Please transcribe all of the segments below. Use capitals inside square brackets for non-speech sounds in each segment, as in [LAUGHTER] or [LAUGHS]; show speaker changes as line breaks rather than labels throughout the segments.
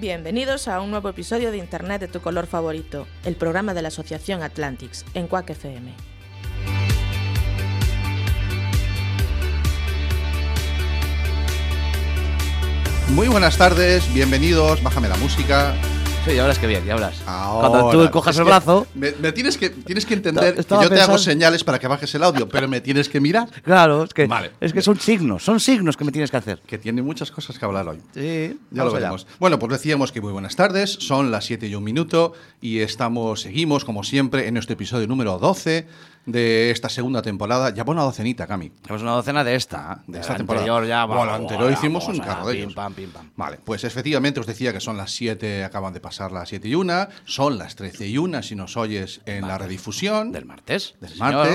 Bienvenidos a un nuevo episodio de Internet de tu color favorito, el programa de la Asociación Atlantics, en Quack FM.
Muy buenas tardes, bienvenidos, bájame la música.
Sí, ya hablas que bien, ya hablas.
Ahora,
Cuando tú cojas el brazo.
Me, me tienes, que, tienes que entender que yo te hago señales para que bajes el audio, pero me tienes que mirar.
Claro, es que,
Vale.
es que son signos, son signos que me tienes que hacer.
Que tiene muchas cosas que hablar hoy.
Sí,
Ya lo veremos. Bueno, pues decíamos que muy buenas tardes, son las 7 y un minuto y estamos, seguimos como siempre en nuestro episodio número 12 de esta segunda temporada. Ya una docenita, Cami.
Tenemos una docena de esta.
De
La
esta
anterior
temporada.
ya
Bueno,
vamos,
la anterior hicimos
vamos
un
allá,
carro de
pim,
ellos.
pam, pim, pam.
Vale, pues efectivamente os decía que son las 7, acaban de pasar las 7 y 1, son las 13 y 1 si nos oyes en la redifusión
Del martes.
del
sí, señor.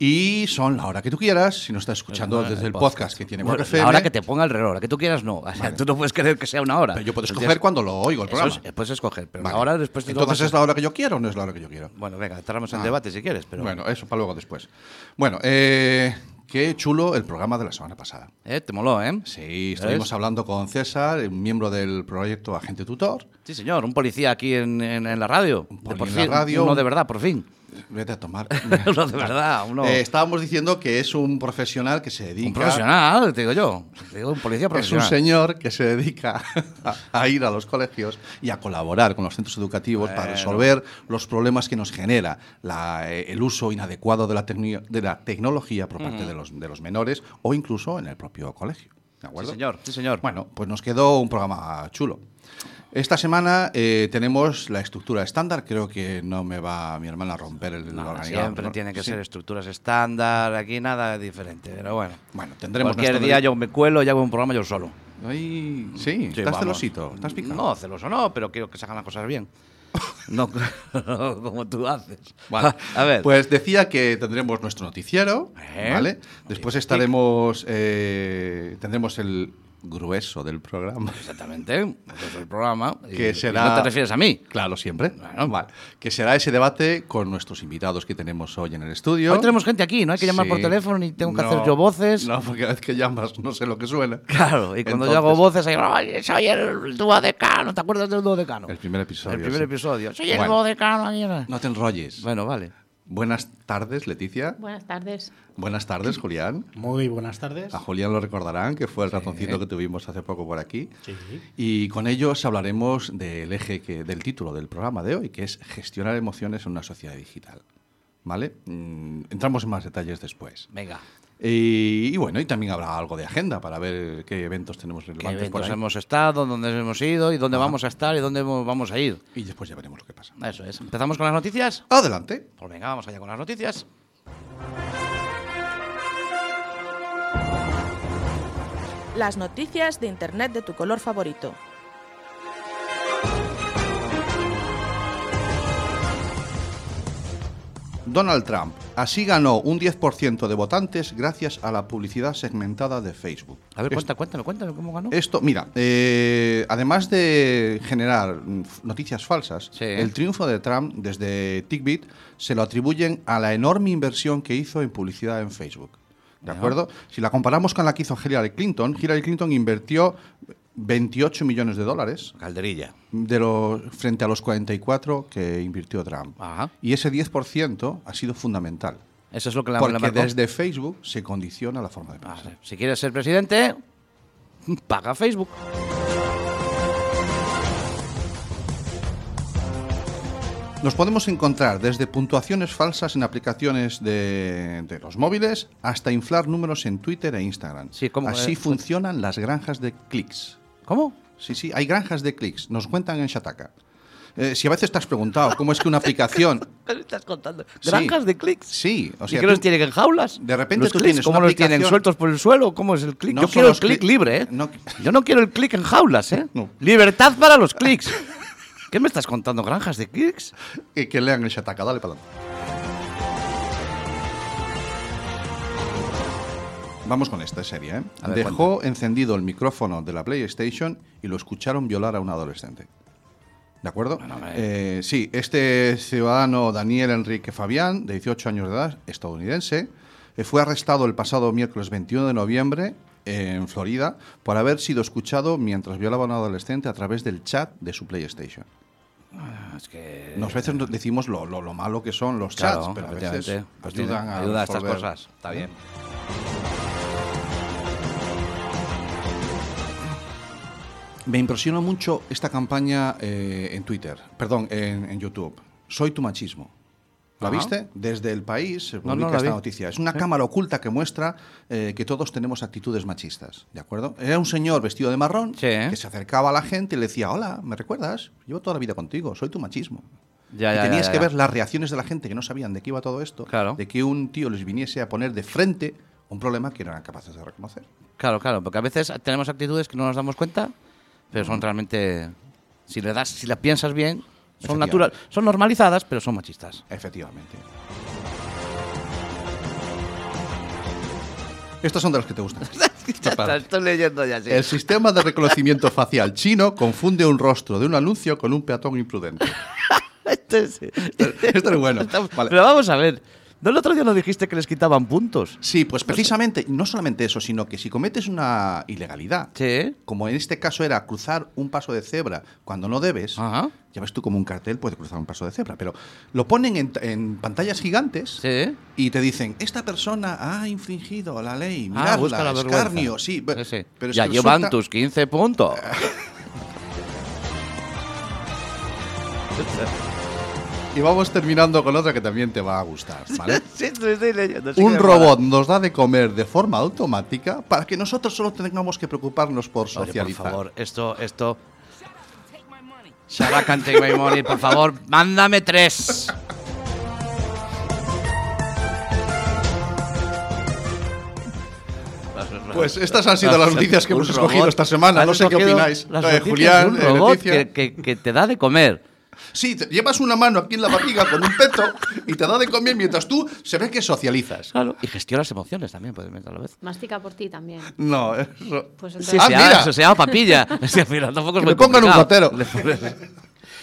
Y son la hora que tú quieras, si nos estás escuchando desde el podcast, que tiene
Bueno,
FM.
La hora que te ponga el reloj, la que tú quieras no. O sea, tú no puedes querer que sea una hora.
Pero yo puedo escoger cuando lo oigo el programa.
es- puedes escoger, pero
Vale.
la hora después te
Entonces es la hora que yo quiero o no es la hora que yo quiero.
Bueno, venga, entramos en
Ah.
debate si quieres, pero.
Bueno, eso para luego después. Bueno, eh, qué chulo el programa de la semana pasada.
Eh, te moló, ¿eh?
Sí, estuvimos hablando con César, un miembro del proyecto Agente Tutor.
Sí, señor, un policía aquí en, en- en la radio. De por
en la
fin,
radio.
Uno de verdad, por fin.
Vete a tomar. [LAUGHS]
uno de verdad, uno.
Eh, estábamos diciendo que es un profesional que se dedica.
un profesional, te digo yo. Te digo un policía
Es un
profesional.
señor que se dedica [LAUGHS] a, a ir a los colegios y a colaborar con los centros educativos para resolver los problemas que nos genera la, eh, el uso inadecuado de la, de la tecnología por parte de, los, de los menores o incluso en el propio colegio. ¿De acuerdo?
Sí, señor, sí, señor.
Bueno, pues nos quedó un programa chulo. Esta semana eh, tenemos la estructura estándar. Creo que no me va mi hermana a romper el,
No,
organigrama,
siempre
¿no?
tiene que
Sí.
ser estructuras estándar, aquí nada diferente, pero bueno.
Bueno, tendremos
Cualquier día yo me cuelo y hago un programa yo solo.
Ay, sí,
Sí,
estás
vamos.
celosito, estás picado.
No, celoso no, pero quiero que se hagan las cosas bien. [LAUGHS] no [LAUGHS] como tú haces.
Vale. [LAUGHS]
A ver.
Pues decía que tendremos nuestro noticiero,
Eh,
¿vale? Después estaremos, eh, tendremos el grueso del programa.
Exactamente. es el programa. y-
Que
y
será-
no te refieres a mí.
Claro, siempre.
Bueno.
Vale. Que será ese debate con nuestros invitados que tenemos hoy en el estudio.
Hoy tenemos gente aquí, no hay que llamar
Sí.
por teléfono ni tengo que
No,
hacer yo voces.
No, porque cada vez que llamas no sé lo que suena.
Claro, y cuando yo
Entonces-
hago voces, ahí, oye, soy el dúo decano, ¿te acuerdas del dúo decano?
El primer episodio.
El primer
sí.
episodio. Soy el
Bueno.
dúo decano. ahí era.
No te enrolles.
Bueno, vale.
Buenas tardes, Leticia.
Buenas tardes.
Buenas tardes, Julián.
Muy buenas tardes.
A Julián lo recordarán, que fue el ratoncito que tuvimos hace poco por aquí.
Sí.
Y con ellos hablaremos del eje que, del título del programa de hoy, que es gestionar emociones en una sociedad digital. ¿Vale? Mm, entramos en más detalles después.
Venga.
Y, y bueno, y también habrá algo de agenda para ver qué eventos tenemos
¿Qué
relevantes por
eventos
ahí.
hemos estado, dónde hemos ido y dónde vamos a estar y dónde vamos a ir?
Y después ya veremos lo que pasa.
Eso es. ¿Empezamos con las noticias?
Adelante.
Pues venga, vamos allá con las noticias.
Las noticias de Internet de tu color favorito.
Donald Trump. Así ganó un 10% de votantes gracias a la publicidad segmentada de Facebook.
A ver, cuenta, cuéntame, cuéntame cómo ganó.
Esto, mira, eh, además de generar noticias falsas,
Sí.
el triunfo de Trump desde TickBit se lo atribuyen a la enorme inversión que hizo en publicidad en Facebook. ¿De acuerdo? Si la comparamos con la que hizo Hillary Clinton, Hillary Clinton invirtió 28 millones de dólares
Calderilla.
de los, frente a los 44 que invirtió Trump.
Ajá.
Y ese 10% ha sido fundamental.
Eso es lo que la
Porque desde Facebook se condiciona la forma de pensar.
Si quieres ser presidente, [LAUGHS] paga Facebook.
Nos podemos encontrar desde puntuaciones falsas en aplicaciones de, de los móviles hasta inflar números en Twitter e Instagram.
Sí, ¿cómo?
Así
Eh,
funcionan las granjas de clics.
¿Cómo?
Sí, sí, hay granjas de clics. Nos cuentan en Shataka. Eh, si a veces te has preguntado cómo es que una aplicación. [LAUGHS]
¿Qué me estás contando?
Sí.
¿Granjas de clics?
Sí, o
¿Y
sea.
que
tú-
los tienen en jaulas?
de repente
¿Los
tú
clics,
tienes
¿Cómo
una
los tienen? ¿Sueltos por el suelo? ¿Cómo es el clic?
No
Yo quiero el clic- libre, ¿eh?
no-
Yo no quiero el clic en jaulas, ¿eh?
No.
Libertad para los clics. [LAUGHS] ¿Qué me estás contando? ¿Granjas de clics?
Que, que lean el Shataka, dale para adelante. Vamos con esta serie. ¿eh?
Ver,
Dejó encendido el micrófono de la PlayStation y lo escucharon violar a un adolescente. ¿De acuerdo?
Bueno.
Eh, sí, este ciudadano Daniel Enrique Fabián, de 18 años de edad, estadounidense, eh, fue arrestado el pasado miércoles 21 de noviembre en Florida por haber sido escuchado mientras violaba a un adolescente a través del chat de su PlayStation.
Es que...
Nos veces decimos lo, lo- lo malo que son los
Claro,
chats, pero a veces ayudan a,
ayuda a estas cosas. Está bien.
Me impresionó mucho esta campaña eh, en Twitter, perdón, en, en YouTube. Soy tu machismo. ¿La
Ajá.
viste? Desde el país se
No,
publica
no la
esta
vi.
noticia. Es una cámara oculta que muestra eh, que todos tenemos actitudes machistas, ¿de acuerdo? Era un señor vestido de marrón
Sí.
que se acercaba a la gente y le decía, hola, ¿me recuerdas? Llevo toda la vida contigo, soy tu machismo.
Ya,
y
ya,
tenías
ya,
que ver las reacciones de la gente que no sabían de qué iba todo esto,
Claro.
de que un tío les viniese a poner de frente un problema que no eran capaces de reconocer.
Claro, claro, porque a veces tenemos actitudes que no nos damos cuenta, pero son realmente, si le das, si las piensas bien, son natural, son normalizadas, pero son machistas.
Efectivamente. Estos son de los que te gustan. [LAUGHS]
Estoy leyendo ya, sí.
El sistema de reconocimiento facial chino confunde un rostro de un anuncio con un peatón imprudente. [LAUGHS]
Este es-
Esto es bueno. Vale.
Pero vamos a ver, ¿no el otro día no dijiste que les quitaban puntos?
Sí, pues precisamente, no solamente eso, sino que si cometes una ilegalidad,
Sí.
como en este caso era cruzar un paso de cebra cuando no debes,
Ajá.
ya ves tú como un cartel puede cruzar un paso de cebra, pero lo ponen en, en pantallas gigantes
Sí.
y te dicen, esta persona ha infringido la ley,
Ah,
miradla,
busca la
escarnio, sí,
Sí,
pero
ya llevan
resulta-
tus 15 puntos. [LAUGHS]
Y vamos terminando con otra que también te va a gustar, [LAUGHS] ¿vale?
sí, estoy leyendo. sí
Un robot nos da de comer de forma automática para que nosotros solo tengamos que preocuparnos por.
Oye,
socializar.
por favor, esto, esto. Sarah can take my money, por favor, mándame tres.
Pues estas han sido las noticias que hemos escogido
robot.
esta semana. No sé qué opináis.
las
Eh,
noticias
Julián,
de
eh,
un robot
Leticia.
que, que- que te da de comer.
Sí, te llevas una mano aquí en la barriga con un peto y te da de comer mientras tú se ve que socializas.
Claro. Y gestiona las emociones también, puedes meter a la vez.
Mastica por ti también.
No, eso.
Pues
Sí,
entonces,
Ah,
se, llama,
mira.
eso se llama papilla. [LAUGHS] Sí, mira, tampoco es
Que
muy
me pongan un gotero. [LAUGHS]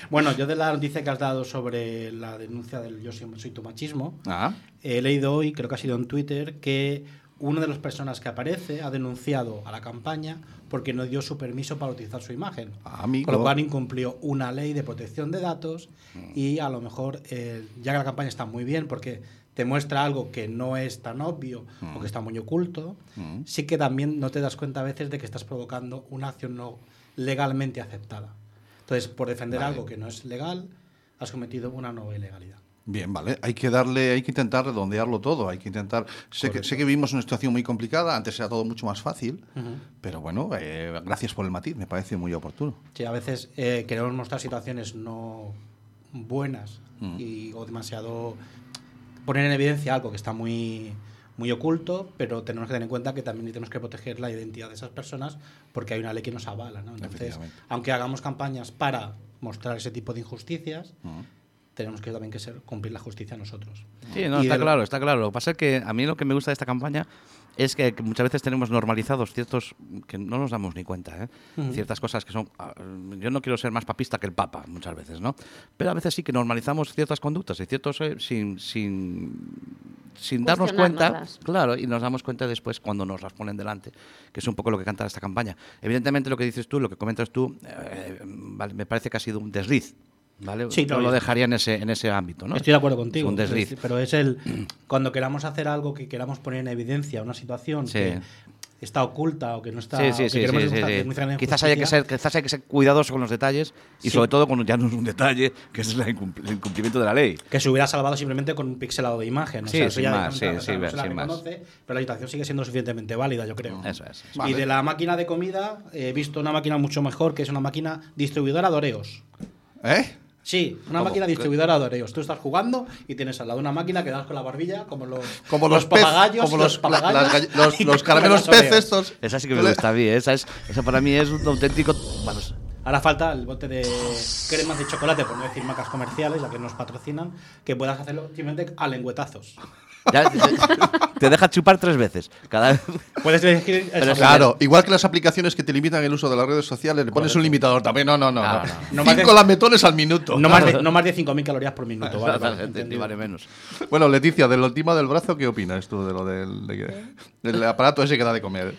Bueno, yo de la noticia que has dado sobre la denuncia del yo siempre soy tu machismo,
Ah,
he leído hoy, creo que ha sido en Twitter, que una de las personas que aparece ha denunciado a la campaña porque no dio su permiso para utilizar su imagen.
amigo.
Con lo cual incumplió una ley de protección de datos y a lo mejor, eh, ya que la campaña está muy bien porque te muestra algo que no es tan obvio o que está muy oculto, sí que también no te das cuenta a veces de que estás provocando una acción no legalmente aceptada. Entonces, por defender
Vale.
algo que no es legal, has cometido una nueva ilegalidad.
Bien, vale. Hay que darle, hay que intentar redondearlo todo. Hay que intentar. Sé que, sé que vivimos una situación muy complicada. Antes era todo mucho más fácil. Pero bueno, eh, gracias por el matiz. Me parece muy oportuno.
Sí, a veces eh, queremos mostrar situaciones no buenas
Mm.
y, o demasiado poner en evidencia algo que está muy, muy oculto, pero tenemos que tener en cuenta que también tenemos que proteger la identidad de esas personas porque hay una ley que nos avala. ¿no? Entonces, aunque hagamos campañas para mostrar ese tipo de injusticias,
Mm.
Tenemos que también que ser, cumplir la justicia nosotros.
Sí, no,
Y
está claro, está claro. Lo que pasa es que a mí lo que me gusta de esta campaña es que, muchas veces tenemos normalizados ciertos que no nos damos ni cuenta, ¿eh? ciertas cosas que son. ah, Yo no quiero ser más papista que el Papa muchas veces, ¿no? Pero a veces sí que normalizamos ciertas conductas y ciertos eh, sin sin sin darnos cuenta, claro, y nos damos cuenta después cuando nos las ponen delante, que es un poco lo que canta esta campaña. Evidentemente lo que dices tú, lo que comentas tú, eh, vale, me parece que ha sido un desliz. ¿Vale?
Sí, no,
lo dejaría en ese, en ese ámbito. ¿no?
Estoy de acuerdo
Es
contigo.
un desliz.
es- pero es el. Cuando queramos hacer algo que queramos poner en evidencia, una situación
Sí.
que está oculta o que no está.
Sí,
o
sí,
que queremos que es grande
Quizás haya, que ser, quizás hay que ser cuidadoso con los detalles y sobre todo cuando ya no es un detalle, que es la incumpl- el incumplimiento de la ley.
que se hubiera salvado simplemente con un pixelado de imagen. O
Sí,
sea, eso
sin más, sí,
o sea,
sí,
no se la
sin más.
reconoce, pero la situación sigue siendo suficientemente válida, yo creo.
Eso es.
Vale.
Y de la máquina de comida, he visto una máquina mucho mejor, que es una máquina distribuidora de Oreos.
¿Eh?
Sí, una
¿Cómo?
máquina distribuidora de Oreos. Tú estás jugando y tienes al lado una máquina que das con la barbilla, como los,
Como los, pez-
papagayos.
como los, la- las [LAUGHS] los, los
te
caramelos
los
pez estos.
Esa sí que me gusta a mí, ¿eh? esa, es, esa para mí es un auténtico. Vamos,
Ahora falta el bote de cremas de chocolate, por no decir marcas comerciales, ya que nos patrocinan, que puedas hacerlo simplemente a lengüetazos.
Ya te, deja chupar tres veces. Cada vez.
Puedes elegir
Pero
esa-
Claro, igual que las aplicaciones que te limitan el uso de las redes sociales, le pones un limitador también. No, no, no.
No,
no.
no.
No más
Cinco
de-
lametones al minuto.
No más de, no más de 5.000 calorías por minuto, ¿vale? Vale,
vale menos.
Bueno, Leticia, del último del brazo, ¿qué opinas tú de lo del, de aparato ese que da de comer?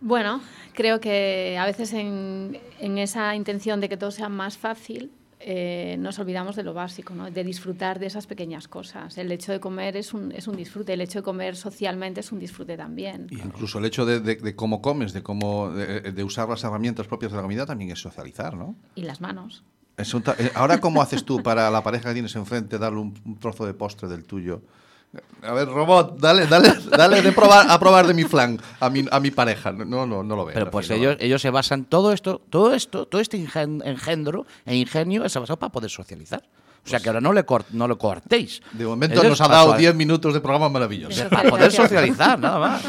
Bueno, creo que a veces en, en esa intención de que todo sea más fácil, eh, nos olvidamos de lo básico, ¿no? de disfrutar de esas pequeñas cosas. El hecho de comer es un, es un disfrute, el hecho de comer socialmente es un disfrute también.
Y incluso el hecho de, de- de cómo comes, de cómo de, de usar las herramientas propias de la comida también es socializar, ¿no?
Y las manos.
Eh, Ahora, ¿cómo haces tú para la pareja que tienes enfrente darle un, un trozo de postre del tuyo? A ver, robot, dale, dale, dale de probar, a probar de mi flan a mi, a mi pareja. No, no, no lo veo.
Pero pues ellos, ellos se basan todo esto, todo esto, todo este engendro e ingenio se ha basado para poder socializar. O sea que ahora no le, cor- no lo cortéis.
De momento
Ellos
nos ha dado
so-
10 minutos de programa maravilloso.
Para poder socializar, nada más.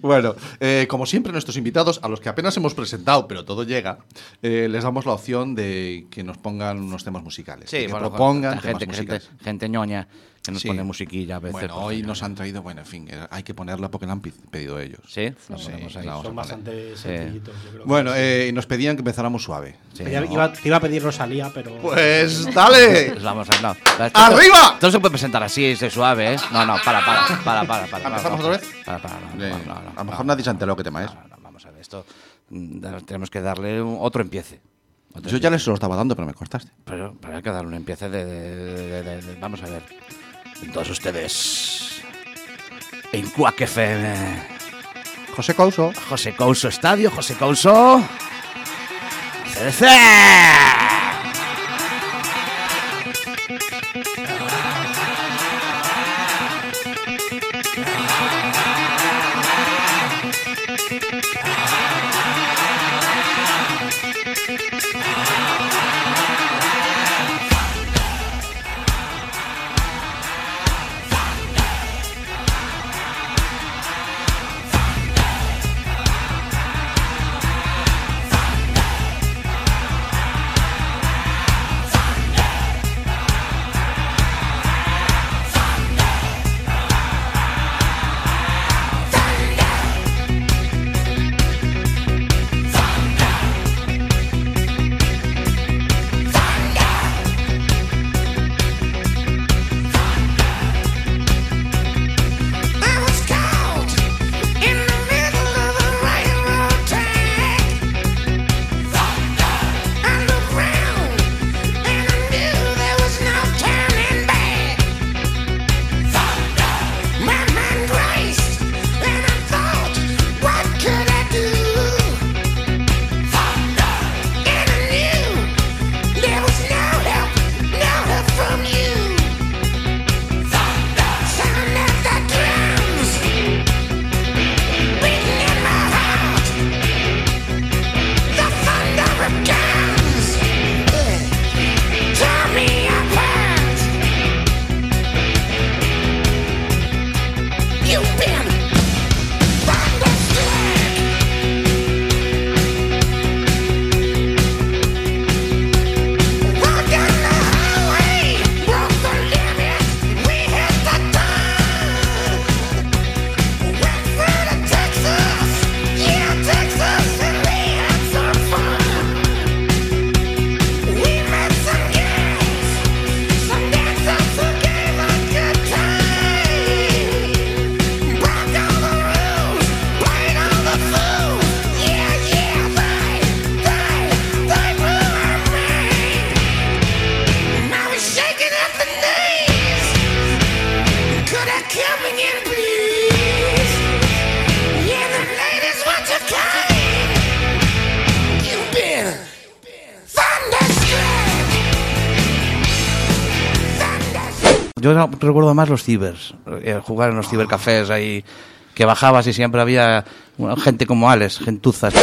Bueno, eh, como siempre, nuestros invitados, a los que apenas hemos presentado, pero todo llega, eh, les damos la opción de que nos pongan unos temas musicales. de que
bueno,
propongan temas
gente, gente,
musicales.
gente ñoña que nos
Sí.
pone musiquilla a veces.
Bueno,
pues,
hoy nos han traído, bueno, en fin, eh, hay que ponerla porque la han pedido ellos.
Sí, ahí.
Son
poner.
bastante sencillitos, yo creo. que
Bueno, eh, y nos pedían que empezáramos suave.
Sí,
Iba-
no.
iba- te iba a pedir Rosalía, pero.
Pues dale.
Pues vamos a no.
¡Arriba!
Esto no se puede presentar así, ese suave, ¿eh? No, no, para, para, para, para. para
¿Empezamos
no,
otra vez?
Para, para, no,
Eh,
no, no, no,
a lo mejor
no,
nadie se ha enterado qué tema es.
no, no, vamos a ver, esto mm, tenemos que darle un- otro empiece. Otro
Yo ya les lo estaba dando, pero me cortaste.
Pero, pero hay que darle un empiece de, de- de- de- de- Vamos a ver. Todos ustedes. En Cuac FM.
José Couso.
José Couso Estadio, José Couso. CDC. Yo recuerdo más los cibers, eh, jugar en los cibercafés ahí, que bajabas y siempre había gente como Alex, gentuzas.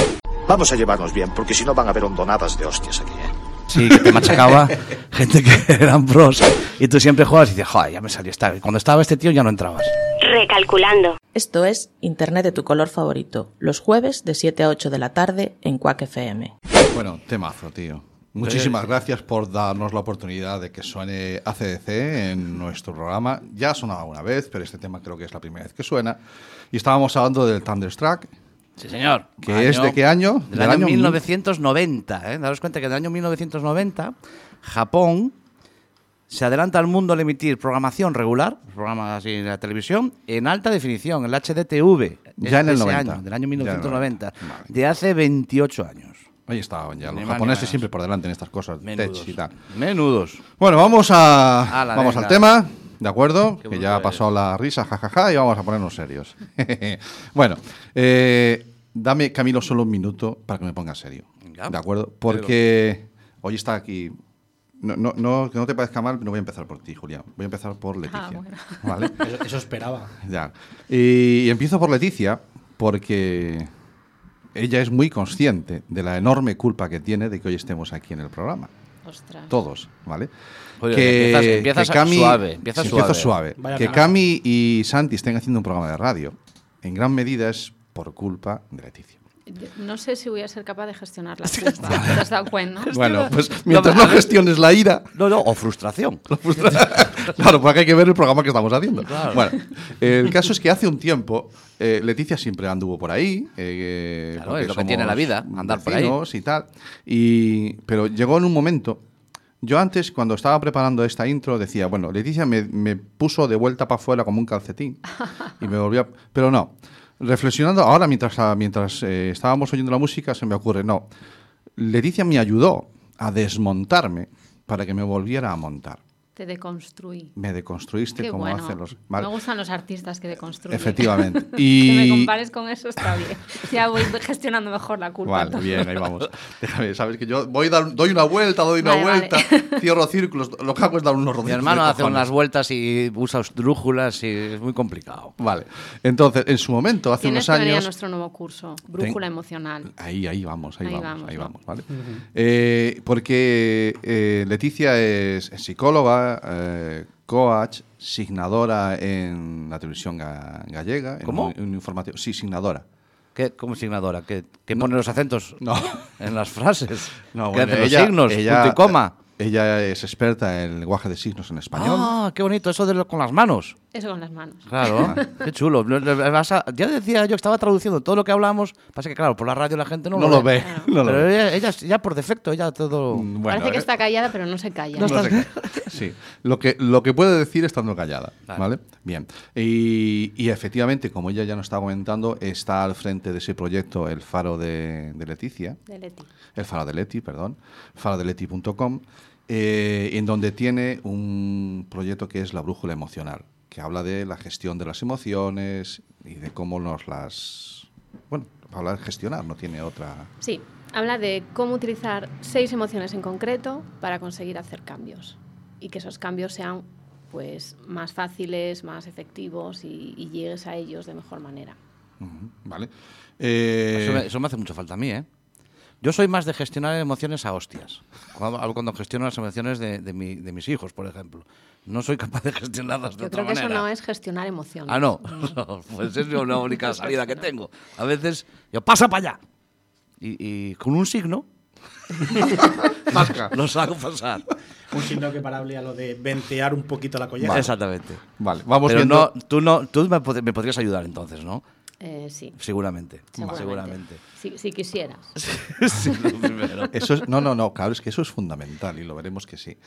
Vamos a llevarnos bien, porque si no van a haber hondonadas de hostias aquí, ¿eh?
Sí, que te machacaba [LAUGHS] gente que [LAUGHS] eran pros. Y tú siempre jugabas y dices, joder, ya me salió esta. Y cuando estaba este tío ya no entrabas.
Recalculando.
Esto es Internet de tu color favorito, los jueves de 7 a 8 de la tarde en Quack FM.
Bueno, temazo, tío. Muchísimas gracias por darnos la oportunidad de que suene ACDC en nuestro programa. Ya ha sonado una vez, pero este tema creo que es la primera vez que suena. Y estábamos hablando del Thunderstruck,
Sí, señor.
¿Que es de qué año?
Del,
Del
año,
año
1990. ¿eh? Daros cuenta que del año 1990, Japón se adelanta al mundo al emitir programación regular, programas así en la televisión, en alta definición, el HDTV.
Ya en el
de ese
90.
año, del año
Ya en el
1990.
90. Vale.
De hace 28 años.
Ahí estaban ya, los
ni
japoneses siempre por delante en estas cosas,
Menudos.
tech y tal.
Menudos.
Bueno, vamos a vamos
venga.
al tema, ¿de acuerdo?
Qué
que ya
eres.
pasó la risa, jajaja, y vamos a ponernos serios. [LAUGHS] bueno, eh, dame, Camilo, solo un minuto para que me ponga serio.
Venga.
¿De acuerdo? Porque hoy está aquí... No, no, no, que no te parezca mal, no voy a empezar por ti, Julián. Voy a empezar por Leticia.
bueno.
¿Vale? [LAUGHS]
Eso, eso esperaba.
Ya. Y, y empiezo por Leticia porque ella es muy consciente de la enorme culpa que tiene de que hoy estemos aquí en el programa.
Ostras.
Todos, ¿vale?
Oye, empiezas- empiezas suave, empiezas
sí, empiezo
suave.
suave.
Vaya
Que. Cami y Santi estén haciendo un programa de radio, en gran medida es por culpa de Leticia.
No sé si voy a ser capaz de gestionar la [LAUGHS] culpa. ¿Te has dado cuenta? no? [LAUGHS]
Bueno, pues mientras no gestiones la ira,
No, no, [LAUGHS] o frustración.
claro, porque hay que ver el programa que estamos haciendo. Bueno, el caso es que hace un tiempo eh, Leticia siempre anduvo por ahí. eh,
Claro, es lo que tiene la vida, andar por ahí.
y tal. Y, pero llegó en un momento. Yo antes, cuando estaba preparando esta intro, decía, bueno, Leticia me, me puso de vuelta para afuera como un calcetín. y me volvió a- Pero no. Reflexionando, ahora mientras, mientras eh, estábamos oyendo la música, se me ocurre, no. Leticia me ayudó a desmontarme para que me volviera a montar.
Te deconstruí.
Me deconstruiste
Qué
como
bueno.
hacen los. ¿vale?
Me gustan los artistas que deconstruyen.
Efectivamente. [LAUGHS]
que me
Y.
compares con eso está bien. Ya voy gestionando mejor la culpa.
Vale,
entonces.
bien, ahí vamos. [LAUGHS] Déjame, sabes que yo voy dar- doy una vuelta, doy una
Vale, vale.
vuelta, cierro círculos, lo que hago es dar unos rodillos.
Mi hermano hace
cojones.
unas vueltas y usa drújulas y es muy complicado.
Vale. Entonces, en su momento, hace
Tienes
unos
que venir a
años.
nuestro nuevo curso, Brújula Emocional.
Ahí, ahí vamos, ahí,
Ahí
vamos,
vamos,
ahí
¿no?
vamos, ¿vale? Eh, porque eh, Leticia es psicóloga, eh, coach, signadora en la televisión ga- gallega. en
¿Cómo?
un- un informativo. Sí, signadora.
¿Qué, ¿Cómo signadora? ¿Qué, qué pone los acentos [LAUGHS]
No.
en las frases? [LAUGHS]
No,
¿Qué
bueno,
hace los
ella-
signos?
ella-
punto y coma.
Ella es experta en lenguaje de signos en español.
Ah, qué bonito, eso de lo- con las manos.
Eso con las manos.
Claro, [LAUGHS] qué chulo. Ya decía yo que estaba traduciendo todo lo que hablamos. Pasa que, claro, por la radio la gente no,
no lo ve. no lo
Pero
ve.
ella, ella ya por defecto, ella todo.
Parece que
eh,
está callada, pero no se calla.
no se calla. Sí, lo que, lo que puede decir estando callada,
Vale.
¿vale? Bien. Y, y efectivamente, como ella ya nos está comentando, está al frente de ese proyecto El Faro de, de Leticia,
De Leti.
el Faro de Leti, perdón, farodeleti.com, eh, en donde tiene un proyecto que es la brújula emocional, que habla de la gestión de las emociones y de cómo nos las... Bueno, habla de gestionar, no tiene otra...
Sí, habla de cómo utilizar seis emociones en concreto para conseguir hacer cambios y que esos cambios sean pues más fáciles, más efectivos y, y llegues a ellos de mejor manera.
¿Vale? Eh,
Eso me, eso me hace mucha falta a mí, ¿eh? Yo soy más de gestionar emociones a hostias. Cuando, cuando gestiono las emociones de, de mi- de mis hijos, por ejemplo. No soy capaz de gestionarlas de
Yo
otra
creo que eso no es gestionar emociones.
Ah, no. No, [LAUGHS] pues es la única salida que tengo. A veces yo, pasa para allá. Y, y con un signo [LAUGHS] [LAUGHS] los hago pasar.
Un signo que parable a lo de ventear un poquito la colleja.
Exactamente.
Vale, vamos
Pero
viendo...
no, tú, no, tú me, pod- me podrías ayudar entonces, ¿no?
Eh, sí,
Seguramente.
seguramente.
Seguramente.
Si, si quisieras. [LAUGHS]
Sí, lo primero.
Eso es, no, no, no, claro, es que eso es fundamental y lo veremos que sí.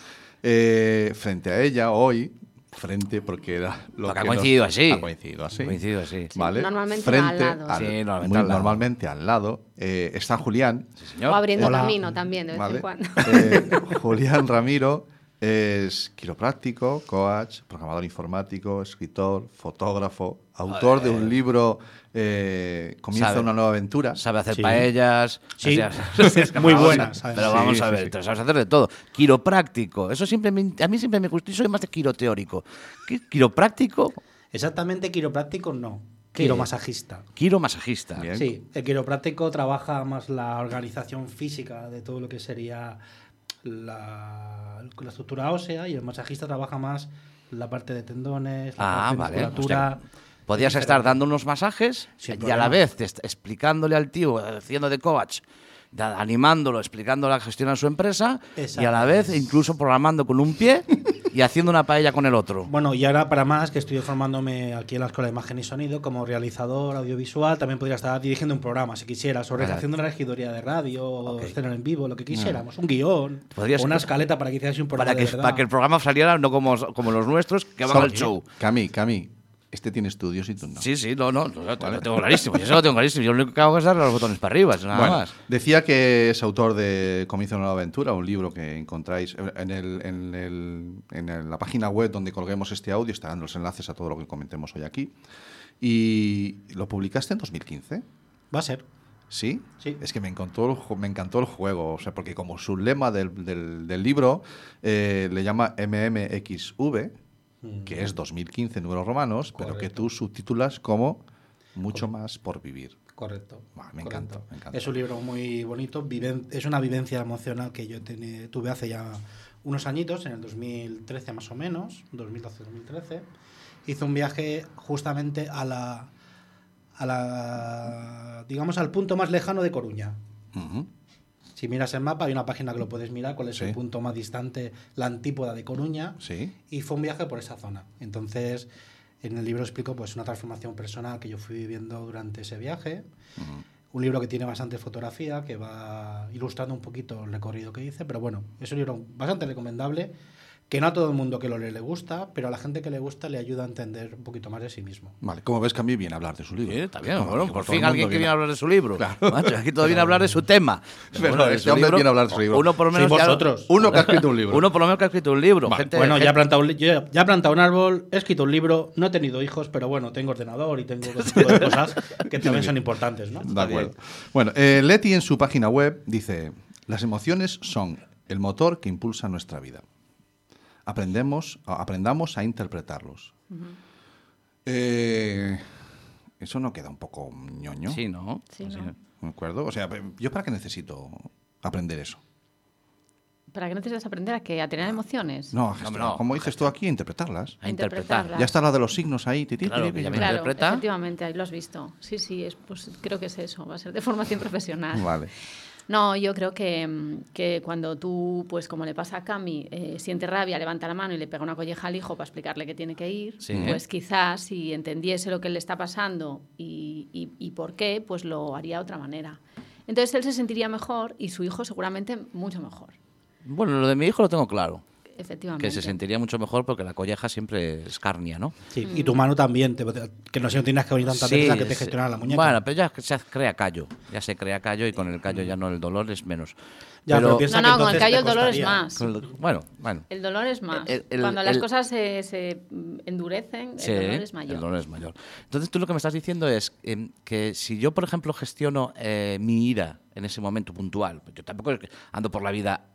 Eh, frente a ella hoy, frente porque era lo
Porque ha
que
coincidido
nos-
así.
Ha coincidido así.
Ha coincidido así. Sí,
¿Vale?
normalmente
frente
al lado.
Sí, normalmente
muy
al lado.
normalmente al lado eh, está Julián.
Señor.
O abriendo
Hola.
camino también, de vez
¿vale?
en cuando.
Eh, Julián Ramiro es quiropráctico, coach, programador informático, escritor, fotógrafo, autor de un libro eh, Comienza
Sabe.
una nueva aventura.
Sabe hacer
Sí.
paellas.
Sí. [LAUGHS] Muy
vamos,
buena,
sí.
sabe.
Pero
Sí,
vamos
sí,
a ver,
sí.
te sabes hacer de todo. Quiropráctico. Eso siempre me- a mí siempre me gustó. Yo soy más de quiroteórico. Qui- Quiropráctico,
Exactamente quiropráctico no.
¿Qué?
Quiromasajista.
quiromasajista.
Bien.
Sí, el quiropráctico trabaja más la organización física de todo lo que sería la, la estructura ósea y el masajista trabaja más la parte de tendones, la
Ah,
parte de
vale. O sea,
musculatura.
Podías estar dando unos masajes
Sin
y a la vez te explicándole al tío, haciendo de coach, animándolo, explicando la gestión a su empresa y a la vez incluso programando con un pie [LAUGHS] y haciendo una paella con el otro.
Bueno, y ahora para más, que estoy formándome aquí en la Escuela de Imagen y Sonido como realizador audiovisual, también podría estar dirigiendo un programa si quisiera, sobre
Vale.
haciendo una regidoría de radio, o
Ok.
escena en vivo, lo que quisiéramos, un
guion,
o
ser-
una escaleta para que hicierais un programa
Para que,
de verdad.
para que el programa saliera no como, como los nuestros, que van al show.
Cami, Cami, este tiene estudios y tú no.
Sí, sí, no, no, no, lo tengo clarísimo. Yo eso lo tengo clarísimo. Yo lo único que hago es darle los botones para arriba, nada
Bueno,
más.
decía que es autor de Comienza una nueva aventura, un libro que encontráis en, el- en el- en el- la página web donde colguemos este audio, estarán los enlaces a todo lo que comentemos hoy aquí. Y lo publicaste en 2015.
Va a ser.
¿Sí?
Sí.
Es que me encantó el, ju- me encantó el juego, o sea, porque como su lema del, del- del libro eh, le llama MMXV, que es 2015 en números romanos, pero que tú subtitulas como Mucho más por vivir.
Correcto.
Me
correcto.
encanta, me encanta.
Es un libro muy bonito, viven- es una vivencia emocional que yo tuve hace ya unos añitos, en el 2013 más o menos, 2012-2013. Hice un viaje justamente a la, a la, digamos, al punto más lejano de Coruña.
Ujú.
Si miras el mapa, hay una página que lo puedes mirar, cuál es
Sí.
el punto más distante, la antípoda de Coruña.
Sí.
Y fue un viaje por esa zona. Entonces, en el libro explico pues una transformación personal que yo fui viviendo durante ese viaje. Un libro que tiene bastante fotografía, que va ilustrando un poquito el recorrido que hice, pero bueno, es un libro bastante recomendable, que no a todo el mundo que lo lee le gusta, pero a la gente que le gusta le ayuda a entender un poquito más de sí mismo.
Vale, como ves que a mí viene a hablar de su libro.
Sí, está bien, bueno, por fin alguien que viene a hablar de su libro.
Claro.
Macho, aquí todo viene a hablar de su tema. [LAUGHS]
Pero
Bueno,
este hombre
libro,
viene a hablar de su libro.
Uno por lo
Sí,
menos ya-.
Uno que ha escrito un libro.
Uno por lo menos que ha escrito un libro.
Vale,
Gente-
Bueno, ya he, plantado, un li- yo ya he plantado un árbol, he escrito un libro, no he tenido hijos, pero bueno, tengo ordenador y tengo ese tipo de [LAUGHS] cosas que también son importantes, ¿no?
De acuerdo. Bueno, eh, Leti en su página web dice, las emociones son el motor que impulsa nuestra vida. Aprendemos, a- aprendamos a interpretarlos. Eh, eso no queda un poco ñoño.
Sí, ¿no?
Sí.
¿De acuerdo? O sea, ¿yo para qué necesito aprender eso?
¿Para qué necesitas aprender a qué? ¿A tener emociones?
No, a gestionar.
no,
como dices tú aquí, a interpretarlas.
A interpretar.
interpretarlas.
Ya está la de los signos ahí. ti, ti,
Claro, que ya me
Claro,
interpreta.
efectivamente, ahí lo has visto. Sí, sí, es, pues creo que es eso, va a ser de formación [LAUGHS] profesional.
Vale.
No, yo creo que, mm, que cuando tú, pues como le pasa a Cami, eh, siente rabia, levanta la mano y le pega una colleja al hijo para explicarle que tiene que ir,
Sí.
pues quizás si entendiese lo que le está pasando y, y- y por qué, pues lo haría de otra manera. Entonces él se sentiría mejor y su hijo seguramente mucho mejor,
Bueno, lo de mi hijo lo tengo claro.
Efectivamente.
Que se sentiría mucho mejor porque la colleja siempre es carnia, ¿no?
Sí, y tu mano también, te- que no sé, no tienes que venir tantas veces a que te
sí.
gestionara la muñeca.
Bueno, pero ya se crea callo. Ya se crea callo y con el callo ya no el dolor es menos.
Ya, pero
pero,
piensa-
No,
que
no, con el callo el dolor es más.
bueno, bueno.
El dolor es más.
El- el-
Cuando las
el-
cosas se, se, endurecen,
Sí,
el dolor es mayor.
el dolor es mayor. Entonces tú lo que me estás diciendo es em, que si yo, por ejemplo, gestiono eh, mi ira en ese momento puntual, pues yo tampoco es que ando por la vida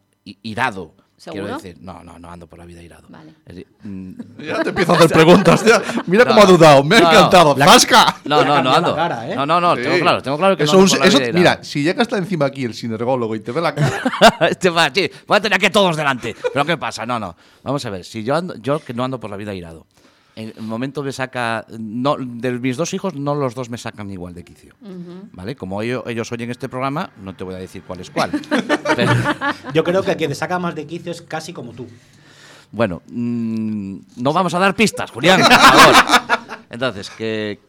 irado.
¿Seguro?
Quiero decir, no, no, no ando por la vida irado.
Vale.
Decir, mm,
Ya te empiezo a hacer preguntas. ya. Mira
No,
cómo ha dudado. Me ha
no, no.
encantado.
No, no, no
cambiado
ando.
cara, ¿eh?
No, no, no,
Sí.
tengo claro, tengo claro que
Eso
no ando
un-
por la
eso-
vida irado.
Mira, si llega hasta encima aquí el sinergólogo y te ve la cara. [LAUGHS]
este va, sí, voy a tener aquí a todos delante. Pero ¿qué pasa? No, no. Vamos a ver, si yo ando, yo que no ando por la vida irado, en el momento me saca, no, de mis dos hijos, no los dos me sacan igual de quicio. ¿Vale? Como ellos, ellos oyen este programa, no te voy a decir cuál es cuál. [LAUGHS] Pero, [LAUGHS]
Yo creo que el que te saca más de quicio es casi como tú.
bueno, mm, no vamos a dar pistas, Julián, por favor. [LAUGHS] Entonces, que,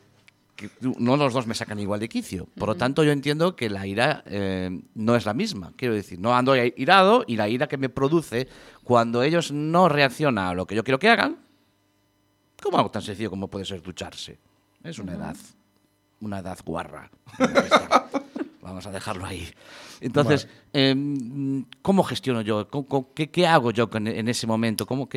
que no los dos me sacan igual de quicio. Por lo tanto, yo entiendo que la ira eh, no es la misma. Quiero decir, no ando irado y la ira que me produce cuando ellos no reaccionan a lo que yo quiero que hagan, como algo tan sencillo como puede ser ducharse. Es una edad, una edad guarra. [LAUGHS] Vamos a dejarlo ahí. Entonces, em, ¿cómo gestiono yo? ¿Cómo- cómo- qué, qué hago yo en ese momento? ¿Cómo,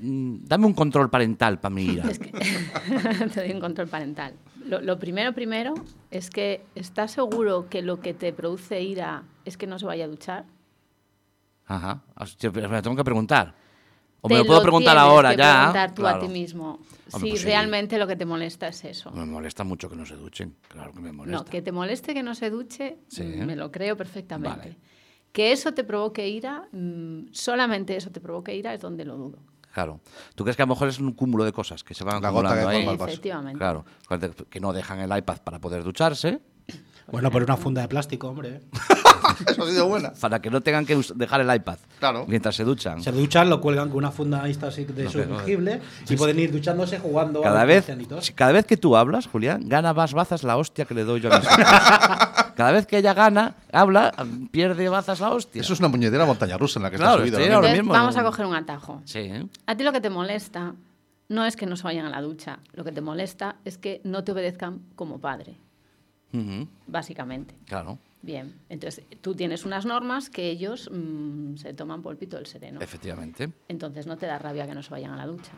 mm, dame un control parental para mi ira.
Es que [LAUGHS] te doy un control parental. Lo, lo primero, primero, es que ¿estás seguro que lo que te produce ira es que no se vaya a duchar?
Ajá. Pero me lo tengo que preguntar. O
Te
me lo puedo preguntar ahora
que
ya.
preguntar tú
Claro.
a ti mismo
Hombre,
si
pues sí.
realmente lo que te molesta es eso.
Me molesta mucho que no se duchen. Claro que me molesta.
No, que te moleste que no se duche,
Sí.
mm, me lo creo perfectamente.
Vale.
Que eso te provoque ira, mm, solamente eso te provoque ira es donde lo dudo.
Claro. ¿Tú crees que a lo mejor es un cúmulo de cosas que se van
La
acumulando ahí?
vaso.
Efectivamente.
Claro. Que no dejan el iPad para poder ducharse,
Bueno, por una funda de plástico, hombre. [LAUGHS] [LAUGHS]
Eso ha sido buena.
para que no tengan que dejar el iPad
Claro.
mientras se duchan.
Se duchan, lo cuelgan con una funda de
No, que no.
sumergible y pueden ir duchándose jugando a
Cada
los
vez, cada vez que tú hablas, Julián, gana más bazas la hostia que le doy yo a mis. [LAUGHS] Cada vez que ella gana, habla, pierde bazas la hostia.
Eso es una puñetera montaña rusa en la que
Claro,
está subido.
Entonces,
mismo-
vamos a coger un atajo.
Sí, ¿eh?
A ti lo que te molesta no es que no se vayan a la ducha, lo que te molesta es que no te obedezcan como padre,
Ujú,
básicamente.
Claro,
Bien, entonces tú tienes unas normas que ellos mm, se toman por el pito del sereno.
efectivamente.
Entonces no te da rabia que no se vayan a la ducha.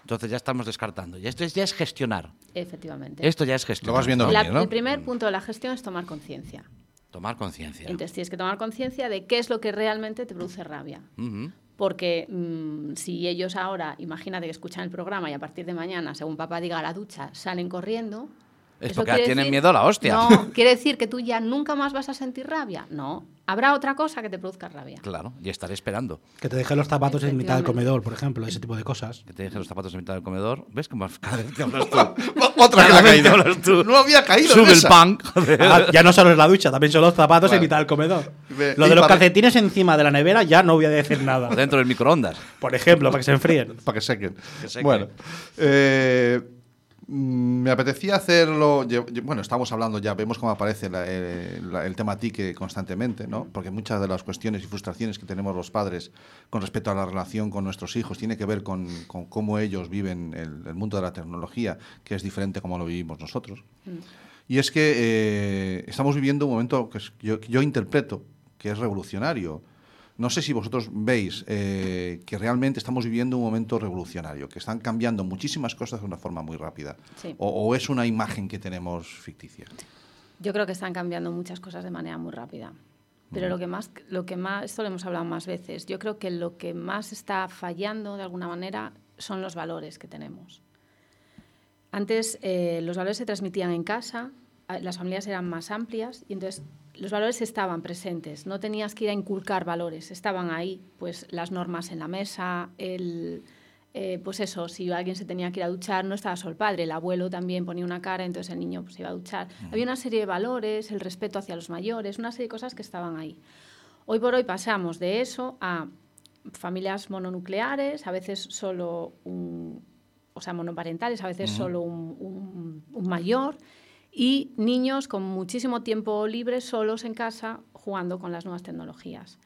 Entonces ya estamos descartando. Y esto es, ya es gestionar.
Efectivamente.
Esto ya es gestionar.
Lo vas viendo
La-
venir, ¿no?
El primer punto de la gestión es tomar conciencia.
Tomar conciencia.
Entonces tienes que tomar conciencia de qué es lo que realmente te produce rabia. Porque mm, si ellos ahora, imagínate que escuchan el programa y a partir de mañana, según papá diga a la ducha, salen corriendo.
Es
¿eso
porque tienen
decir-
miedo a la hostia.
No, [LAUGHS] quiere decir que tú ya nunca más vas a sentir rabia. No, habrá otra cosa que te produzca rabia.
Claro, y estaré esperando.
Que te deje los zapatos en mitad del comedor, por ejemplo, ese tipo de cosas.
Que te deje los zapatos en mitad del comedor. ¿Ves cómo [LAUGHS] cada vez que hablas tú? [LAUGHS]
Otra
vez que
caído.
hablas tú.
No había caído.
Sube
en
el
esa.
pan. joder.
Ah, ya no solo es la ducha, también son los zapatos en mitad del comedor. Lo de los calcetines encima de la nevera ya no voy a decir nada.
O dentro del microondas.
Por ejemplo, para que se enfríen.
Para que sequen.
Que sequen.
Bueno, eh, me apetecía hacerlo. Bueno, estamos hablando ya, vemos cómo aparece la- eh, la- el tema tique constantemente, ¿no? Porque muchas de las cuestiones y frustraciones que tenemos los padres con respecto a la relación con nuestros hijos tiene que ver con, con cómo ellos viven el, el mundo de la tecnología, que es diferente a como lo vivimos nosotros. Y es que eh, estamos viviendo un momento que, yo, que yo interpreto que es revolucionario. No sé si vosotros veis eh, que realmente estamos viviendo un momento revolucionario, que están cambiando muchísimas cosas de una forma muy rápida.
Sí.
O, o es una imagen que tenemos ficticia.
Yo creo que están cambiando muchas cosas de manera muy rápida. Pero lo que más, lo que más, esto lo hemos hablado más veces, yo creo que lo que más está fallando de alguna manera son los valores que tenemos. Antes eh, los valores se transmitían en casa, las familias eran más amplias y entonces los valores estaban presentes. No tenías que ir a inculcar valores, estaban ahí, pues las normas en la mesa, el, eh, pues eso, si alguien se tenía que ir a duchar, no estaba solo el padre, el abuelo también ponía una cara, entonces el niño pues, se iba a duchar. Había una serie de valores, el respeto hacia los mayores, una serie de cosas que estaban ahí. Hoy por hoy pasamos de eso a familias mononucleares, a veces solo un, o sea, monoparentales, a veces solo un, un- un mayor, y niños con muchísimo tiempo libre solos en casa jugando con las nuevas tecnologías.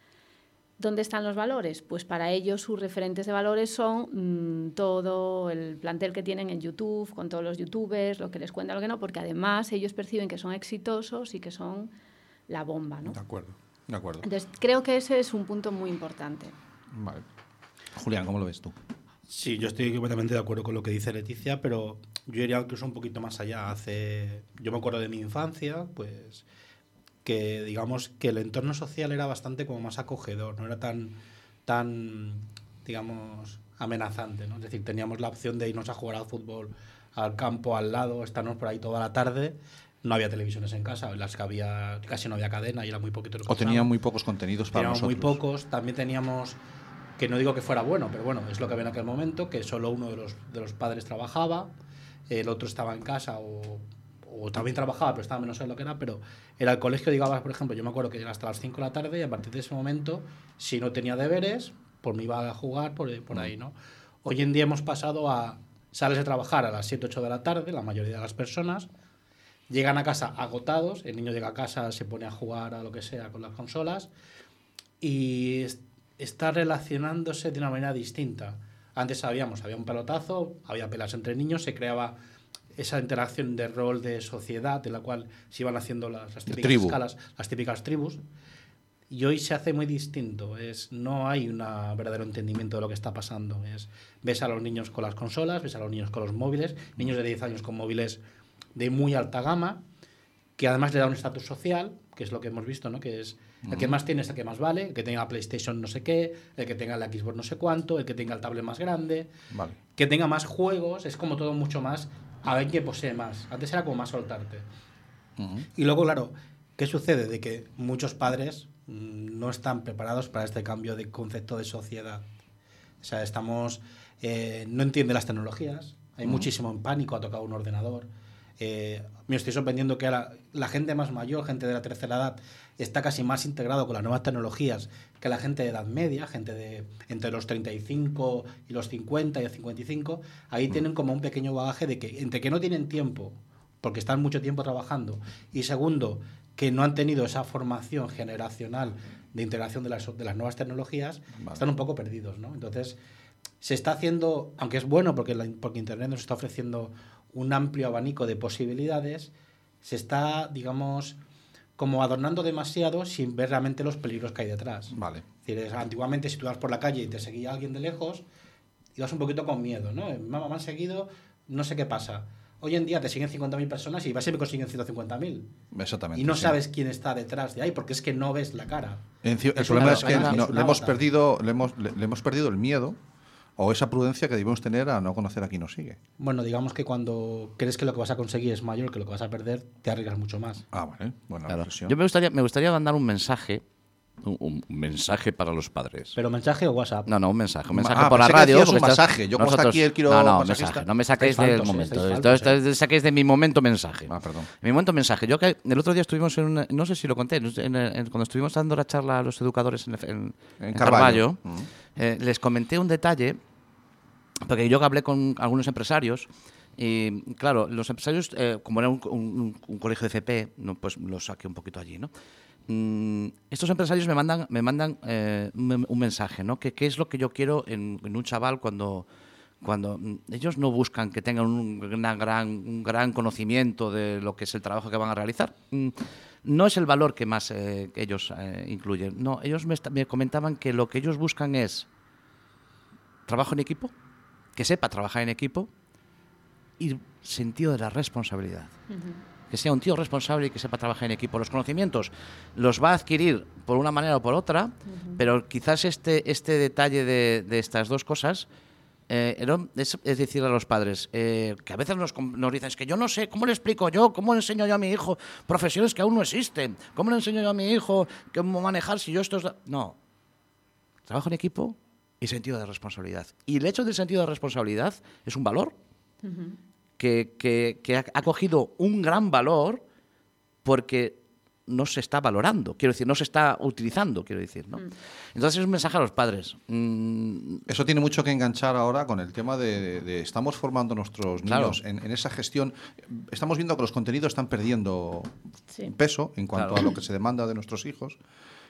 ¿Dónde están los valores? Pues para ellos sus referentes de valores son mm, todo el plantel que tienen en YouTube, con todos los youtubers, lo que les cuenta, lo que no, porque además ellos perciben que son exitosos y que son la bomba. ¿no?
De acuerdo. De acuerdo.
Entonces, creo que ese es un punto muy importante.
Vale.
Julián, ¿cómo lo ves tú?
Sí, yo estoy completamente de acuerdo con lo que dice Leticia, pero yo iría incluso un poquito más allá. Hace, yo me acuerdo de mi infancia, pues que digamos que el entorno social era bastante como más acogedor, no era tan, tan, digamos, amenazante, ¿no? Es decir, teníamos la opción de irnos a jugar al fútbol al campo al lado, estarnos por ahí toda la tarde. No había televisiones en casa, las que había casi no había cadena y era muy poquito. lo que
O tenían muy pocos contenidos para
Teníamos
nosotros.
muy pocos. También teníamos, que no digo que fuera bueno, pero bueno, es lo que había en aquel momento, que solo uno de los, de los padres trabajaba, el otro estaba en casa o, o también trabajaba, pero estaba menos en lo que era, pero era el colegio, digamos, por ejemplo, yo me acuerdo que era hasta las 5 de la tarde y a partir de ese momento, si no tenía deberes, pues me iba a jugar por, por ahí, ¿no? Hoy en día hemos pasado a, sales de trabajar a las 7, 8 de la tarde, la mayoría de las personas, llegan a casa agotados, el niño llega a casa, se pone a jugar a lo que sea con las consolas y está relacionándose de una manera distinta. Antes sabíamos, había un pelotazo, había pelas entre niños, se creaba esa interacción de rol de sociedad de la cual se iban haciendo las, las típicas
tribu.
escalas, las típicas tribus. Y hoy se hace muy distinto. Es, no hay un verdadero entendimiento de lo que está pasando. Es, ves a los niños con las consolas, ves a los niños con los móviles, niños de 10 años con móviles de muy alta gama, que además le da un estatus social, que es lo que hemos visto, ¿no? que es el que más tiene es el que más vale, el que tenga la PlayStation no sé qué, el que tenga la Xbox no sé cuánto, el que tenga el tablet más grande,
Vale.
que tenga más juegos, es como todo mucho más, a ver quién posee más. Antes era como más soltarte.
Ujú.
Y luego, claro, ¿qué sucede? De que muchos padres mm, no están preparados para este cambio de concepto de sociedad. O sea, estamos. eh, no entiende las tecnologías. Hay muchísimo en pánico a tocar un ordenador. Eh, me estoy sorprendiendo que ahora la gente más mayor, gente de la tercera edad, está casi más integrado con las nuevas tecnologías que la gente de edad media, gente de entre los 35 y los 50 y los 55. Ahí tienen como un pequeño bagaje de que entre que no tienen tiempo, porque están mucho tiempo trabajando, y segundo, que no han tenido esa formación generacional de integración de las, de las nuevas tecnologías, están un poco perdidos, ¿no? Entonces, se está haciendo, aunque es bueno porque, la- porque Internet nos está ofreciendo un amplio abanico de posibilidades, se está, digamos, como adornando demasiado sin ver realmente los peligros que hay detrás.
Vale.
Es decir, es- antiguamente si tú ibas por la calle y te seguía alguien de lejos, ibas un poquito con miedo, ¿no? Mamá, me han seguido, no sé qué pasa. Hoy en día te siguen 50.000 personas y vas y me consiguen 150.000.
Exactamente.
Y no
sí.
sabes quién está detrás de ahí, porque es que no ves la cara.
En el
Es
problema es que
es una-
no-
es
le,
una
hemos
gota.
perdido, le, hemos, le- le hemos perdido el miedo o esa prudencia que debemos tener a no conocer a quién nos sigue.
Bueno, digamos que cuando crees que lo que vas a conseguir es mayor que lo que vas a perder, te arriesgas mucho más.
Ah, vale. Buena
Claro. Yo me gustaría, me gustaría mandar un mensaje, un, un mensaje para los padres.
Pero mensaje o WhatsApp.
No, no, un mensaje. Un
Ma-
mensaje
ah,
por la radio.
decías un masaje. Yo como está aquí el quiero
No, no, mensaje. No me saquéis del
faltos,
momento.
faltos,
esto-
eh.
saquéis de mi momento mensaje.
Ah, perdón.
Mi momento mensaje. Yo que el otro día estuvimos en una, no sé si lo conté, en- en- cuando estuvimos dando la charla a los educadores en, en-
En
en
Carballo.
Carballo, eh, les comenté un detalle, porque yo hablé con algunos empresarios, y claro, los empresarios, eh, como era un, un- un colegio de FP, no, pues lo saqué un poquito allí, ¿no? Mm, estos empresarios me mandan, me mandan eh, un, mensaje, ¿no? Qué es lo que yo quiero en, un chaval cuando, cuando mm, ellos no buscan que tengan un, gran, un gran conocimiento de lo que es el trabajo que van a realizar. Mm, No es el valor que más eh, ellos eh, incluyen. No, ellos me, me comentaban que lo que ellos buscan es trabajo en equipo, que sepa trabajar en equipo y sentido de la responsabilidad. Que sea un tío responsable y que sepa trabajar en equipo. Los conocimientos los va a adquirir por una manera o por otra, pero quizás este, este detalle de, de estas dos cosas eh, es, es decir a los padres, eh, que a veces nos, nos dicen, es que yo no sé, ¿cómo le explico yo? ¿Cómo le enseño yo a mi hijo profesiones que aún no existen? ¿Cómo le enseño yo a mi hijo cómo manejar si yo esto es... la-?". No, trabajo en equipo y sentido de responsabilidad. Y el hecho del sentido de responsabilidad es un valor que, que- que ha, cogido un gran valor porque no se está valorando, quiero decir, no se está utilizando, quiero decir. ¿no? Entonces es un mensaje a los padres. Mm,
Eso tiene mucho que enganchar ahora con el tema de, de- de estamos formando nuestros
Claro.
niños en, en esa gestión. Estamos viendo que los contenidos están perdiendo
Sí.
peso en cuanto
Claro.
a lo que se demanda de nuestros hijos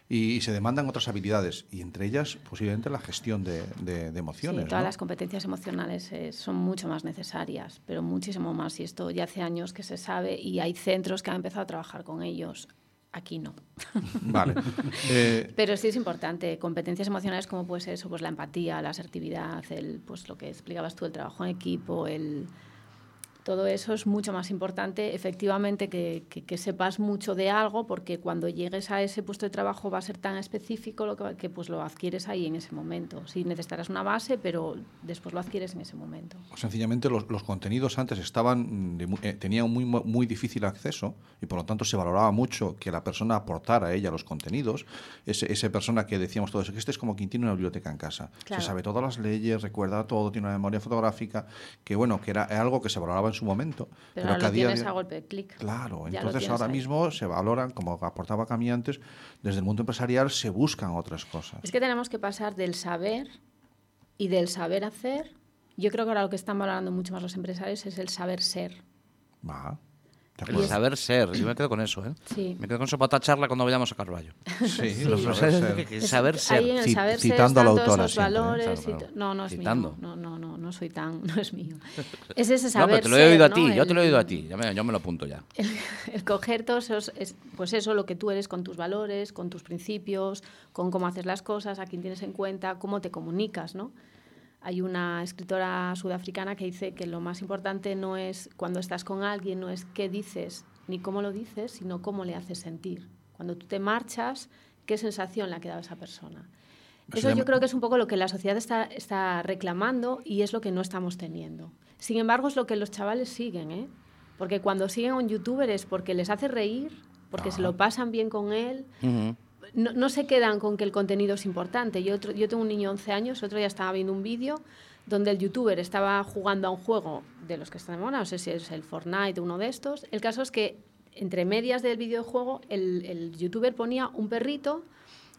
y, se demandan otras habilidades y entre ellas posiblemente la gestión de, de- de emociones.
Sí, todas
¿no?
las competencias emocionales eh, son mucho más necesarias, pero muchísimo más. Y esto ya hace años que se sabe y hay centros que han empezado a trabajar con ellos. Aquí no. [LAUGHS]
Vale. [LAUGHS] Eh,
Pero sí es importante. Competencias emocionales como pues eso, pues la empatía, la asertividad, el, pues lo que explicabas tú, el trabajo en equipo, el todo eso es mucho más importante, efectivamente, que, que- que sepas mucho de algo, porque cuando llegues a ese puesto de trabajo va a ser tan específico lo que, que, pues lo adquieres ahí en ese momento. Sí, necesitarás una base, pero después lo adquieres en ese momento.
Sencillamente los, los contenidos antes estaban de eh, tenían muy, mu- muy difícil acceso y por lo tanto se valoraba mucho que la persona aportara a ella los contenidos. Ese, esa persona que decíamos todos, que este es como quien tiene una biblioteca en casa.
Claro.
Se sabe todas las leyes, recuerda todo, tiene una memoria fotográfica, que bueno, que era algo que se valoraba en su momento.
Pero, ahora
que a
lo
día
tienes
de-
a golpe de clic.
Claro,
Ya
entonces ahora
ahí.
mismo se valoran, como aportaba Cami antes, desde el mundo empresarial se buscan otras cosas.
Es que tenemos que pasar del saber y del saber hacer. Yo creo que ahora lo que están valorando mucho más los empresarios es el saber ser.
Va,
es-
saber ser, yo me quedo con eso. ¿eh?
Sí.
Me quedo con eso para otra charla cuando vayamos a Carballo.
Sí,
Los
saber
saber
ser.
ser.
Es-
saber ser.
Ahí en el saber ser
citando a la autora siempre,
valores.
Claro, claro.
No, no es
Citando.
mío. No, no, no, no soy tan, [LAUGHS] no es mío. Es ese [LAUGHS]
No,
saber
pero te lo he oído a
ser,
ti,
¿no?
yo te lo he
El-
oído a ti, ya me- yo me lo apunto ya.
el, [LAUGHS] el coger todos esos, es, pues eso, lo que tú eres con tus valores, con tus principios, con cómo haces las cosas, a quién tienes en cuenta, cómo te comunicas, ¿no? Hay una escritora sudafricana que dice que lo más importante no es cuando estás con alguien, no es qué dices ni cómo lo dices, sino cómo le haces sentir. Cuando tú te marchas, qué sensación le ha quedado a esa persona.
Eso
Eso yo creo que es un poco lo que la sociedad está, está reclamando y es lo que no estamos teniendo. Sin embargo, es lo que los chavales siguen, ¿eh? Porque cuando siguen a un youtuber es porque les hace reír, porque se lo pasan bien con él. No, se quedan con que el contenido es importante. Yo, otro- yo tengo un niño de 11 años, otro día estaba viendo un vídeo donde el youtuber estaba jugando a un juego de los que están de moda, no sé si es el Fortnite o uno de estos. El caso es que entre medias del videojuego el, el youtuber ponía un perrito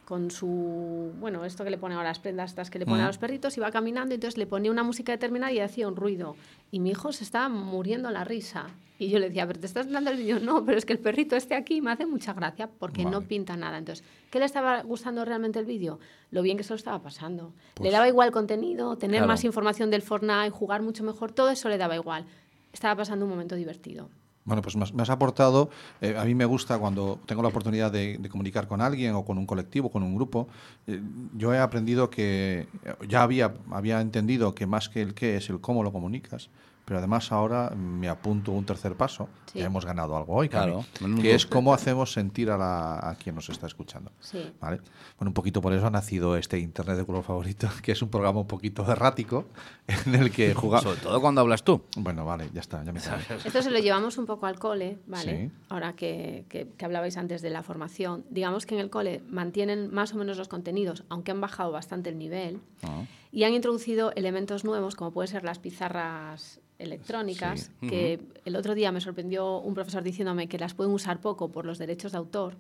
con su, bueno, esto que le pone ahora, las prendas estas que le pone a los perritos, iba caminando y entonces le ponía una música determinada y hacía un ruido. Y mi hijo se estaba muriendo la risa. Y yo le decía, pero te estás dando el vídeo, [LAUGHS] no, pero es que el perrito esté aquí y me hace mucha gracia porque no pinta nada. Entonces, ¿qué le estaba gustando realmente el vídeo? Lo bien que se lo estaba pasando.
Pues
le daba igual contenido, tener
Claro.
más información del Fortnite, jugar mucho mejor, todo eso le daba igual. Estaba pasando un momento divertido.
Bueno, pues me has, aportado, eh, a mí me gusta cuando tengo la oportunidad de, comunicar con alguien o con un colectivo, con un grupo, eh, yo he aprendido que, ya había, había entendido que más que el qué es el cómo lo comunicas, pero además ahora me apunto un tercer paso,
Sí.
ya hemos ganado algo hoy, Cami,
Claro, menudo.
que es cómo hacemos sentir a, la- a quien nos está escuchando.
Sí.
¿vale? Bueno, un poquito por eso ha nacido este Internet de color favorito, [LAUGHS] que es un programa un poquito errático en el que jugamos...
Sobre todo cuando hablas tú.
Bueno, vale, ya está, ya me.
Esto se lo llevamos un poco al cole, ¿vale?
Sí.
Ahora que, que- que hablabais antes de la formación. Digamos que en el cole mantienen más o menos los contenidos, aunque han bajado bastante el nivel,
Ah.
Y han introducido elementos nuevos, como pueden ser las pizarras electrónicas,
Sí.
que el otro día me sorprendió un profesor diciéndome que las pueden usar poco por los derechos de autor.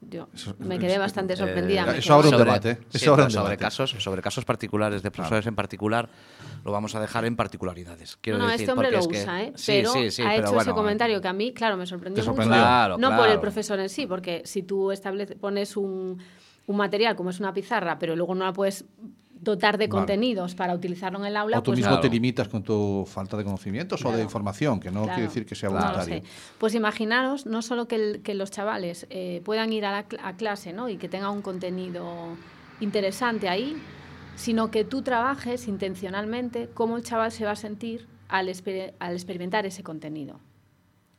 Yo
Eso-
me quedé bastante
eh,
sorprendida.
eso abre un debate,
sobre
debate.
casos, sobre casos particulares de profesores en particular, lo vamos a dejar en particularidades. Quiero
no,
decir,
este hombre lo
es que-
usa, ¿eh?
Sí,
pero
sí, sí,
ha
pero
hecho ese
bueno,
comentario que a mí, claro, me sorprendió, mucho.
Claro,
no por el
claro.
profesor en sí, porque si tú establece, pones un, un material como es una pizarra, pero luego no la puedes dotar de
Vale.
contenidos para utilizarlo en el aula,
O tú
pues
mismo te limitas con tu falta de conocimientos o de información, que no
Claro.
quiere decir que sea voluntario.
Pues imaginaros, no solo que, el- que los chavales eh, puedan ir a, la a clase ¿no? y que tenga un contenido interesante ahí, sino que tú trabajes intencionalmente cómo el chaval se va a sentir al, exper- al experimentar ese contenido.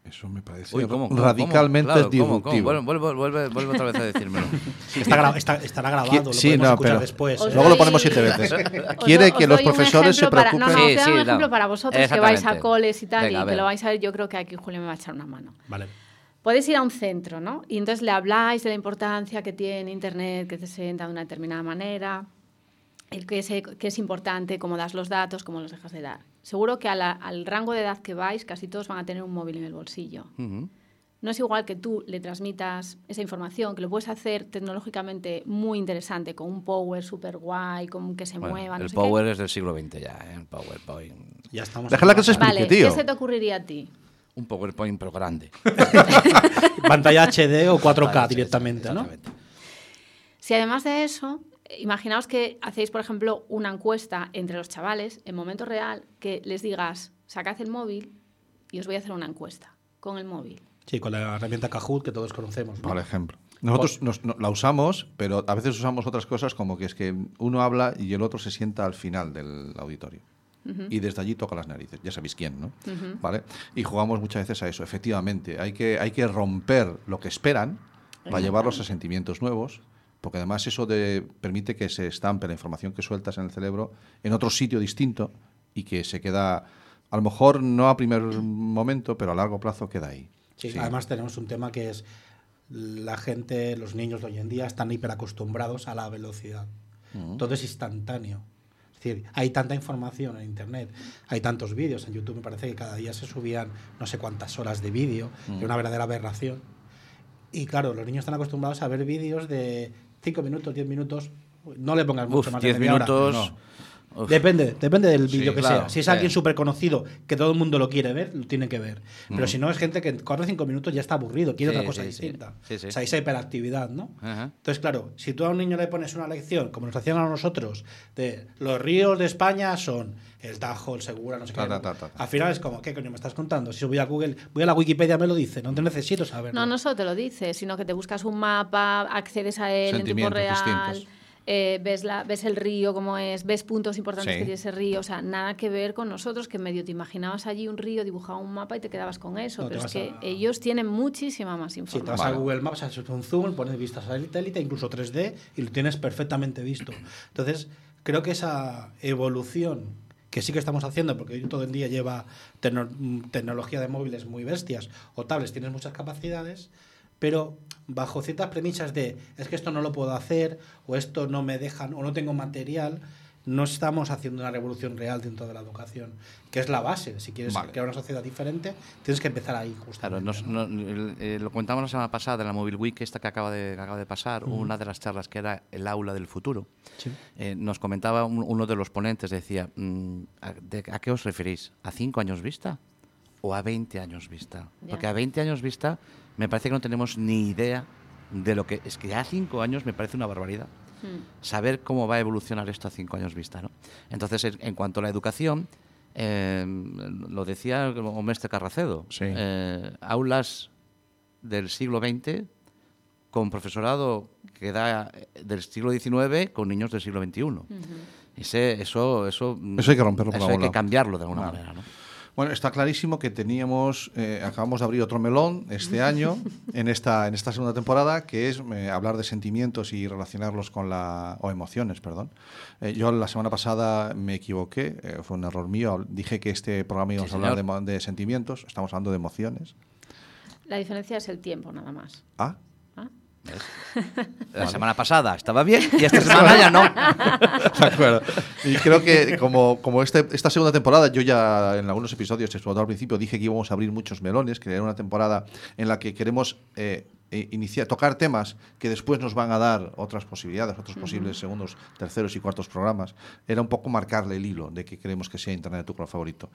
Eso me parece
Uy, ¿cómo, cómo,
radicalmente
cómo? Claro, ¿cómo, cómo?
disruptivo.
Vuelve, vuelve, vuelve, vuelve otra vez a decírmelo. [LAUGHS]
Está gra- está- estará grabado,
Qui-
lo
sí,
podemos
no,
escuchar
pero
después.
Os
¿eh?
luego lo ponemos siete veces. [LAUGHS]
Os
Quiere
do-
que
os
los profesores se
ejemplo para-
preocupen.
No, no, os
Sí, sí,
un
no.
ejemplo para vosotros que vais a coles y tal,
Venga,
y que lo vais a ver, yo creo que aquí Julio me va a echar una mano.
Vale.
Podéis ir a un centro, ¿no? Y entonces le habláis de la importancia que tiene Internet, que se sienta de una determinada manera, el que es, que es importante, cómo das los datos, cómo los dejas de dar. Seguro que a la- al rango de edad que vais, casi todos van a tener un móvil en el bolsillo. No es igual que tú le transmitas esa información, que lo puedes hacer tecnológicamente muy interesante, con un power super guay, con que se
Bueno,
mueva. no
el
sé
power es del siglo XX ya, ¿eh? el PowerPoint.
Ya estamos.
Déjala que se
qué. Vale,
explique,
¿qué
tío.
se te ocurriría a ti?
Un PowerPoint pero grande. [LAUGHS]
Pantalla HD o 4K
Vale,
directamente, ¿no?
Si además de eso, imaginaos que hacéis, por ejemplo, una encuesta entre los chavales en momento real, que les digas, sacad el móvil y os voy a hacer una encuesta con el móvil.
Sí, con la herramienta Kahoot que todos conocemos. ¿no?
Por ejemplo. Nosotros nos- no- la usamos, pero a veces usamos otras cosas como que es que uno habla y el otro se sienta al final del auditorio. Y desde allí toca las narices. Ya sabéis quién, ¿no? ¿Vale? Y jugamos muchas veces a eso. Efectivamente, hay que, hay que romper lo que esperan para llevarlos a sentimientos nuevos, porque además eso de- permite que se estampe la información que sueltas en el cerebro en otro sitio distinto y que se queda, a lo mejor no a primer momento, pero a largo plazo queda ahí.
Sí,
Sí.
Además tenemos un tema que es la gente, los niños de hoy en día están hiperacostumbrados a la velocidad. Todo es instantáneo. Es decir, hay tanta información en Internet, hay tantos vídeos. En YouTube me parece que cada día se subían no sé cuántas horas de vídeo, es una verdadera aberración. Y claro, los niños están acostumbrados a ver vídeos de 5 minutos, 10 minutos. No le pongas mucho
Uf,
más de
10
media hora.
minutos.
No.
Uf.
Depende, depende del
Sí,
vídeo que
claro,
sea. Si es alguien súper conocido, que todo el mundo lo quiere ver, lo tiene que ver.
Mm.
Pero si no, es gente que corre cinco minutos ya está aburrido, quiere
Sí,
otra cosa
sí,
distinta.
Sí, sí.
O sea, esa hiperactividad, ¿no?
Ajá.
Entonces, claro, si tú a un niño le pones una lección, como nos hacían a nosotros, de los ríos de España son el Tajo, el Segura, no sé
Ta,
qué.
ta, ta, ta, ta.
Al final es como, ¿qué coño me estás contando? Si voy a Google, voy a la Wikipedia, me lo dice, no te necesito saberlo.
No, no solo te lo dices, sino que te buscas un mapa, accedes a él en tiempo
Sentimientos
real,
distintos.
Eh, ves, la, ves el río como es, ves puntos importantes
Sí.
que tiene ese río, o sea, nada que ver con nosotros, que medio te imaginabas allí un río, dibujaba un mapa y te quedabas con eso,
No,
pero es que
a-
ellos tienen muchísima más
Si te
información.
vas a. Google Maps, haces un zoom, pones vistas satélite, incluso 3D, y lo tienes perfectamente visto. Entonces, creo que esa evolución que sí que estamos haciendo, porque hoy todo el día lleva tecno- mm, tecnología de móviles muy bestias o tablets, tienes muchas capacidades, pero bajo ciertas premisas de es que esto no lo puedo hacer, o esto no me dejan, o no tengo material, no estamos haciendo una revolución real dentro de la educación, que es la base. Si quieres
Vale.
crear una sociedad diferente, tienes que empezar ahí,
Claro,
justamente.
nos-
¿no?
no- eh, lo comentamos la semana pasada en la Mobile Week, esta que acaba de, que acaba de pasar, una de las charlas que era el aula del futuro. Eh, nos comentaba un- uno de los ponentes, decía, mm, ¿a, de- ¿a qué os referís? ¿A cinco años vista o a 20 años vista?
Ya.
Porque a 20 años vista me parece que no tenemos ni idea de lo que... Es que ya a cinco años me parece una barbaridad
Mm.
saber cómo va a evolucionar esto a cinco años vista. ¿no? Entonces, en, cuanto a la educación, eh, lo decía Omeste Carracedo,
Sí.
eh, aulas del siglo XX con profesorado que da eh, del siglo XIX con niños del siglo XXI. Ese- eso, eso,
Eso hay que romperlo por
eso hay que cambiarlo de alguna
Vale.
manera. ¿no?
Bueno, está clarísimo que teníamos, eh, acabamos de abrir otro melón este año, [LAUGHS] en esta, en esta segunda temporada, que es eh, hablar de sentimientos y relacionarlos con la. o emociones, perdón. Eh, yo la semana pasada me equivoqué, eh, fue un error mío. Dije que este programa íbamos
Sí,
a hablar de, de sentimientos, estamos hablando de emociones.
La diferencia es el tiempo, nada más.
Ah, [LAUGHS]
La semana pasada estaba bien y esta [LAUGHS] semana ya no. [LAUGHS]
De acuerdo. Y creo que como, como este, esta segunda temporada, yo ya en algunos episodios, sobre todo al principio, dije que íbamos a abrir muchos melones, que era una temporada en la que queremos eh, eh, iniciar, tocar temas que después nos van a dar otras posibilidades, otros posibles segundos, terceros y cuartos programas. Era un poco marcarle el hilo de que queremos que sea Internet tu color favorito.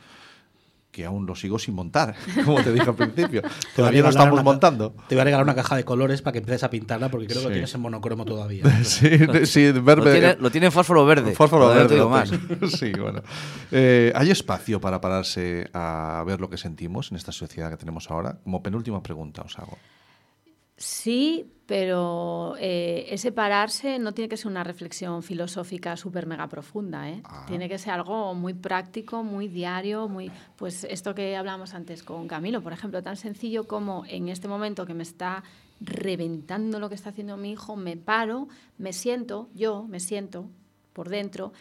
Que aún lo sigo sin montar, [LAUGHS] como te dije al principio. Todavía lo estamos
una
montando.
Te voy a regalar una caja de colores para que empieces a pintarla, porque creo
Sí.
que tienes en monocromo todavía. [LAUGHS]
Sí, sí,
Lo
verde.
tiene, lo tiene en fósforo verde.
Fósforo verde.
te digo
lo
más. [LAUGHS]
Sí, bueno. Eh, ¿Hay espacio para pararse a ver lo que sentimos en esta sociedad que tenemos ahora? Como penúltima pregunta os hago.
Sí, pero eh, ese pararse no tiene que ser una reflexión filosófica súper mega profunda. ¿eh?
Ah.
Tiene que ser algo muy práctico, muy diario, muy pues esto que hablamos antes con Camilo, por ejemplo, tan sencillo como en este momento que me está reventando lo que está haciendo mi hijo, me paro, me siento, yo me siento por dentro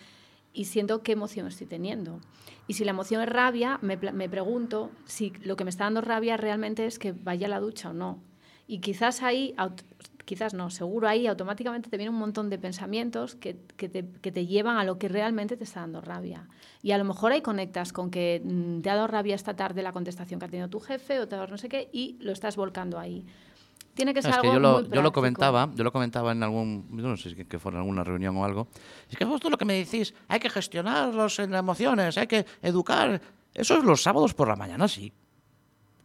y siento qué emoción estoy teniendo. Y si la emoción es rabia, me, me pregunto si lo que me está dando rabia realmente es que vaya a la ducha o no. Y quizás ahí, quizás no, seguro ahí automáticamente te viene un montón de pensamientos que, que te, que te llevan a lo que realmente te está dando rabia. Y a lo mejor ahí conectas con que mm, te ha dado rabia esta tarde la contestación que ha tenido tu jefe o te ha dado no sé qué y lo estás volcando ahí. Tiene que ser
Es que
algo
yo lo,
muy
yo lo comentaba, yo lo comentaba en algún, no sé si que fue en alguna reunión o algo. Es que justo lo que me decís, hay que gestionar las emociones, hay que educar. Eso es los sábados por la mañana, sí.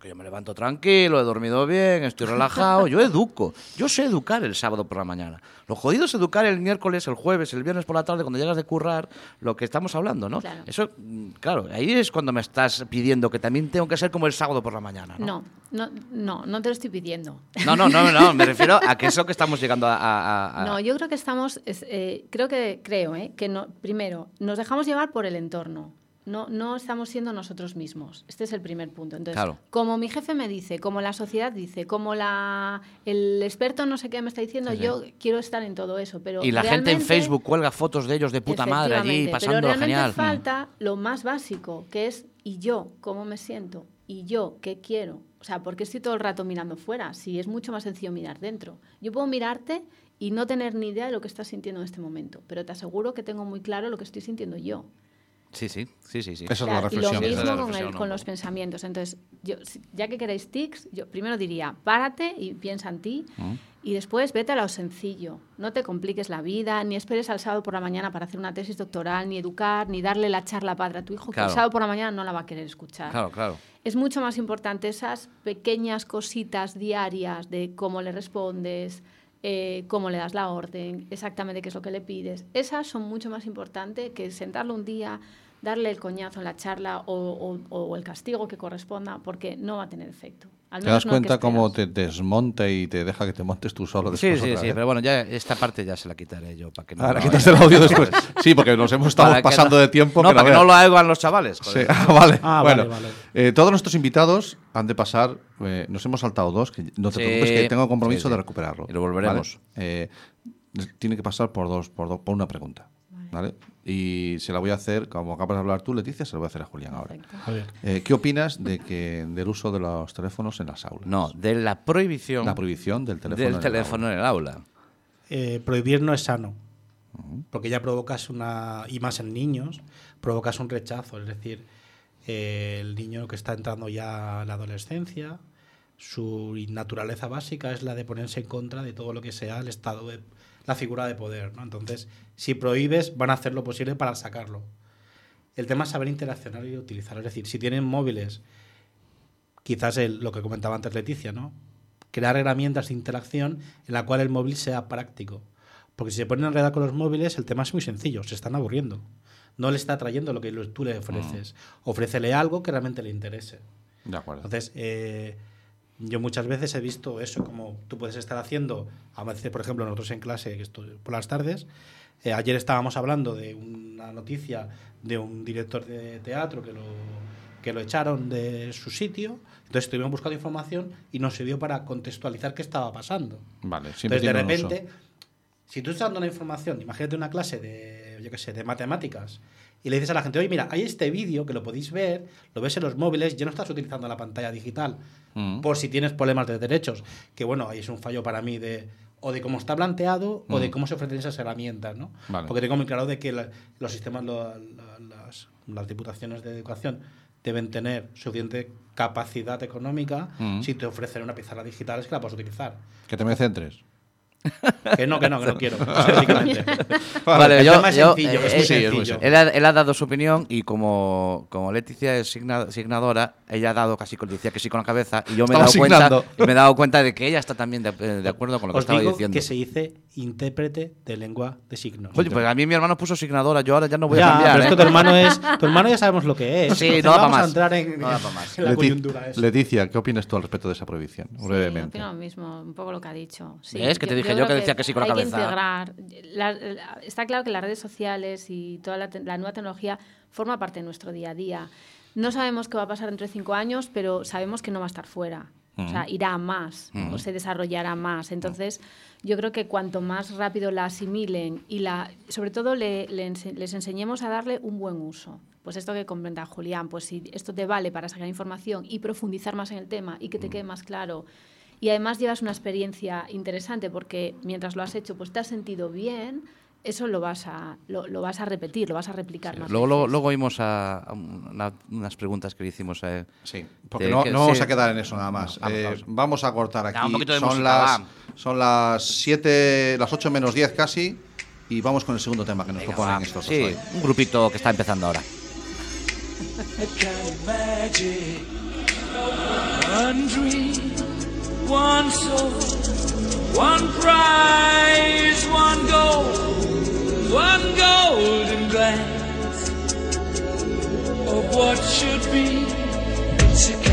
Que yo me levanto tranquilo, he dormido bien, estoy relajado, yo educo. Yo sé educar el sábado por la mañana. Lo jodido es educar el miércoles, el jueves, el viernes por la tarde, cuando llegas de currar, lo que estamos hablando, ¿no?
Claro.
Eso, mm, claro, ahí es cuando me estás pidiendo que también tengo que ser como el sábado por la mañana, ¿no?
No, no, no, no te lo estoy pidiendo.
No, no, no, no, me refiero a que [LAUGHS] es lo que estamos llegando a... a- a-
No, yo creo que estamos, es, eh, creo que, creo, eh, que no, primero, nos dejamos llevar por el entorno. No, no estamos siendo nosotros mismos. Este es el primer punto. Entonces,
Claro.
como mi jefe me dice, como la sociedad dice, como la, el experto no sé qué me está diciendo,
Sí, sí.
yo quiero estar en todo eso. Pero
Y la gente en Facebook cuelga fotos de ellos de puta madre allí, pasando
pero realmente
genial.
Falta lo más básico, que es ¿y yo cómo me siento? ¿Y yo qué quiero? O sea, ¿por qué estoy todo el rato mirando fuera? Si es mucho más sencillo mirar dentro. Yo puedo mirarte y no tener ni idea de lo que estás sintiendo en este momento, pero te aseguro que tengo muy claro lo que estoy sintiendo yo.
Sí, sí, sí, sí. sí.
Eso es la
y lo
reflexión.
Esa es
mismo
la
con,
reflexión,
el-
¿no?
con los pensamientos. Entonces, yo, ya que queréis tics, yo primero diría, párate y piensa en ti.
Mm.
Y después vete a lo sencillo. No te compliques la vida, ni esperes al sábado por la mañana para hacer una tesis doctoral, ni educar, ni darle la charla padre a tu hijo, que
Claro.
el sábado por la mañana no la va a querer escuchar.
Claro, claro.
Es mucho más importante esas pequeñas cositas diarias de cómo le respondes, eh, cómo le das la orden, exactamente qué es lo que le pides. Esas son mucho más importantes que sentarlo un día, darle el coñazo en la charla o, o- o el castigo que corresponda, porque no va a tener efecto. Al
¿Te das
no
cuenta cómo te desmonta y te deja que te montes tú solo
Sí,
después?
sí,
otra
sí,
vez?
pero bueno, ya esta parte ya se la quitaré yo para que no
Ahora quitas el audio después. Sí, porque nos hemos estado
Para
pasando
no-
de tiempo.
No,
que
para que no lo hagan los chavales.
Sí,
joder. [LAUGHS]
ah, vale.
Ah,
bueno,
vale, vale.
eh, todos nuestros invitados han de pasar. eh, nos hemos saltado dos, que no te
Sí.
preocupes, que tengo compromiso
Sí, sí.
de recuperarlo.
Y lo volveremos.
¿vale? Eh, tiene que pasar por dos, por, do- por una pregunta. ¿vale? Y se la voy a hacer, como acabas de hablar tú, Leticia, se la voy a hacer a Julián ahora. Eh, ¿Qué opinas de que del uso de los teléfonos en las aulas?
No, de la prohibición
La prohibición del teléfono.
del
en el
teléfono
aula.
en el aula.
Eh, prohibir no es sano, porque ya provocas una, y más en niños, provocas un rechazo, es decir, eh, el niño que está entrando ya a la adolescencia, su naturaleza básica es la de ponerse en contra de todo lo que sea el estado de la figura de poder, ¿no? Entonces, si prohíbes, van a hacer lo posible para sacarlo. El tema es saber interaccionar y utilizar, es decir, si tienen móviles, quizás el- lo que comentaba antes Leticia, ¿no? crear herramientas de interacción en la cual el móvil sea práctico. Porque si se ponen a enredar con los móviles, el tema es muy sencillo, se están aburriendo. No le está trayendo lo que tú le ofreces. Ofrécele algo que realmente le interese.
De acuerdo.
Entonces, eh, yo muchas veces he visto eso, como tú puedes estar haciendo, a veces, por ejemplo, nosotros en clase, que estoy por las tardes, eh, ayer estábamos hablando de una noticia de un director de teatro que lo, que lo echaron de su sitio, entonces estuvimos buscando información y nos sirvió para contextualizar qué estaba pasando.
Vale,
Entonces, de repente, si tú estás dando una información, imagínate una clase de, yo qué sé, de matemáticas, y le dices a la gente, oye, mira, hay este vídeo que lo podéis ver, lo ves en los móviles, ya no estás utilizando la pantalla digital,
Mm.
por si tienes problemas de derechos, que bueno, ahí es un fallo para mí de o de cómo está planteado o de cómo se ofrecen esas herramientas, ¿no?
Mm. Vale.
Porque tengo muy claro de que la- los sistemas, lo- la- las, las diputaciones de educación deben tener suficiente capacidad económica
Mm.
si te ofrecen una pizarra digital es que la puedes utilizar.
Que te me centres.
Que no, que no, que no quiero. [LAUGHS]
Vale,
el
yo-
tema es
yo,
sencillo,
eh,
es muy
sí, es muy
sencillo.
Él ha, él ha dado su opinión y como, como Leticia es signa- signadora, ella ha dado casi con decía que sí con la cabeza y yo me he, dado cuenta,
signando.
me he dado cuenta de que ella está también de, de acuerdo con lo que
Os
estaba
digo
diciendo.
que se dice intérprete de lengua de signos.
Oye, pues a mí mi hermano puso signadora, yo ahora ya no voy
ya,
a cambiar.
pero es
¿eh?
que tu hermano es, tu hermano ya sabemos lo que es.
Sí, no da pa'
vamos a
más.
entrar en,
No da pa' más. [LAUGHS]
en la
Leti-
coyuntura esa.
Leticia, ¿qué opinas tú al respecto de esa prohibición?
Sí,
Brevemente.
opino lo mismo, un poco lo que ha dicho. Sí,
¿Ves? Que te dije yo que decía que sí con la
hay
cabeza.
Que integrar. La- la- está claro que las redes sociales y toda la, te- la nueva tecnología forma parte de nuestro día a día. No sabemos qué va a pasar dentro de cinco años, pero sabemos que no va a estar fuera. O sea, irá a más o se desarrollará más. Entonces, yo creo que cuanto más rápido la asimilen y la, sobre todo le- le ense- les enseñemos a darle un buen uso. Pues esto que comenta Julián, pues si esto te vale para sacar información y profundizar más en el tema y que te quede más claro y además llevas una experiencia interesante porque mientras lo has hecho, pues te has sentido bien, eso lo vas a, lo, lo vas a repetir, lo vas a replicar más
Luego, luego,
veces.
luego oímos a, a una- unas preguntas que le hicimos a
Sí, porque
Sí,
no,
que-
no vamos
sí.
a quedar en eso nada más.
Vamos,
Eh,
vamos.
vamos a cortar aquí.
Ya, un de
son,
música,
las,
va.
son las 7, las 8 menos 10 casi. Y vamos con el segundo tema que nos
Venga,
proponen
va.
estos
Sí,
hoy.
un grupito que está empezando ahora.
One dream, one soul, one prize, one goal, one golden glance of what should be. It's a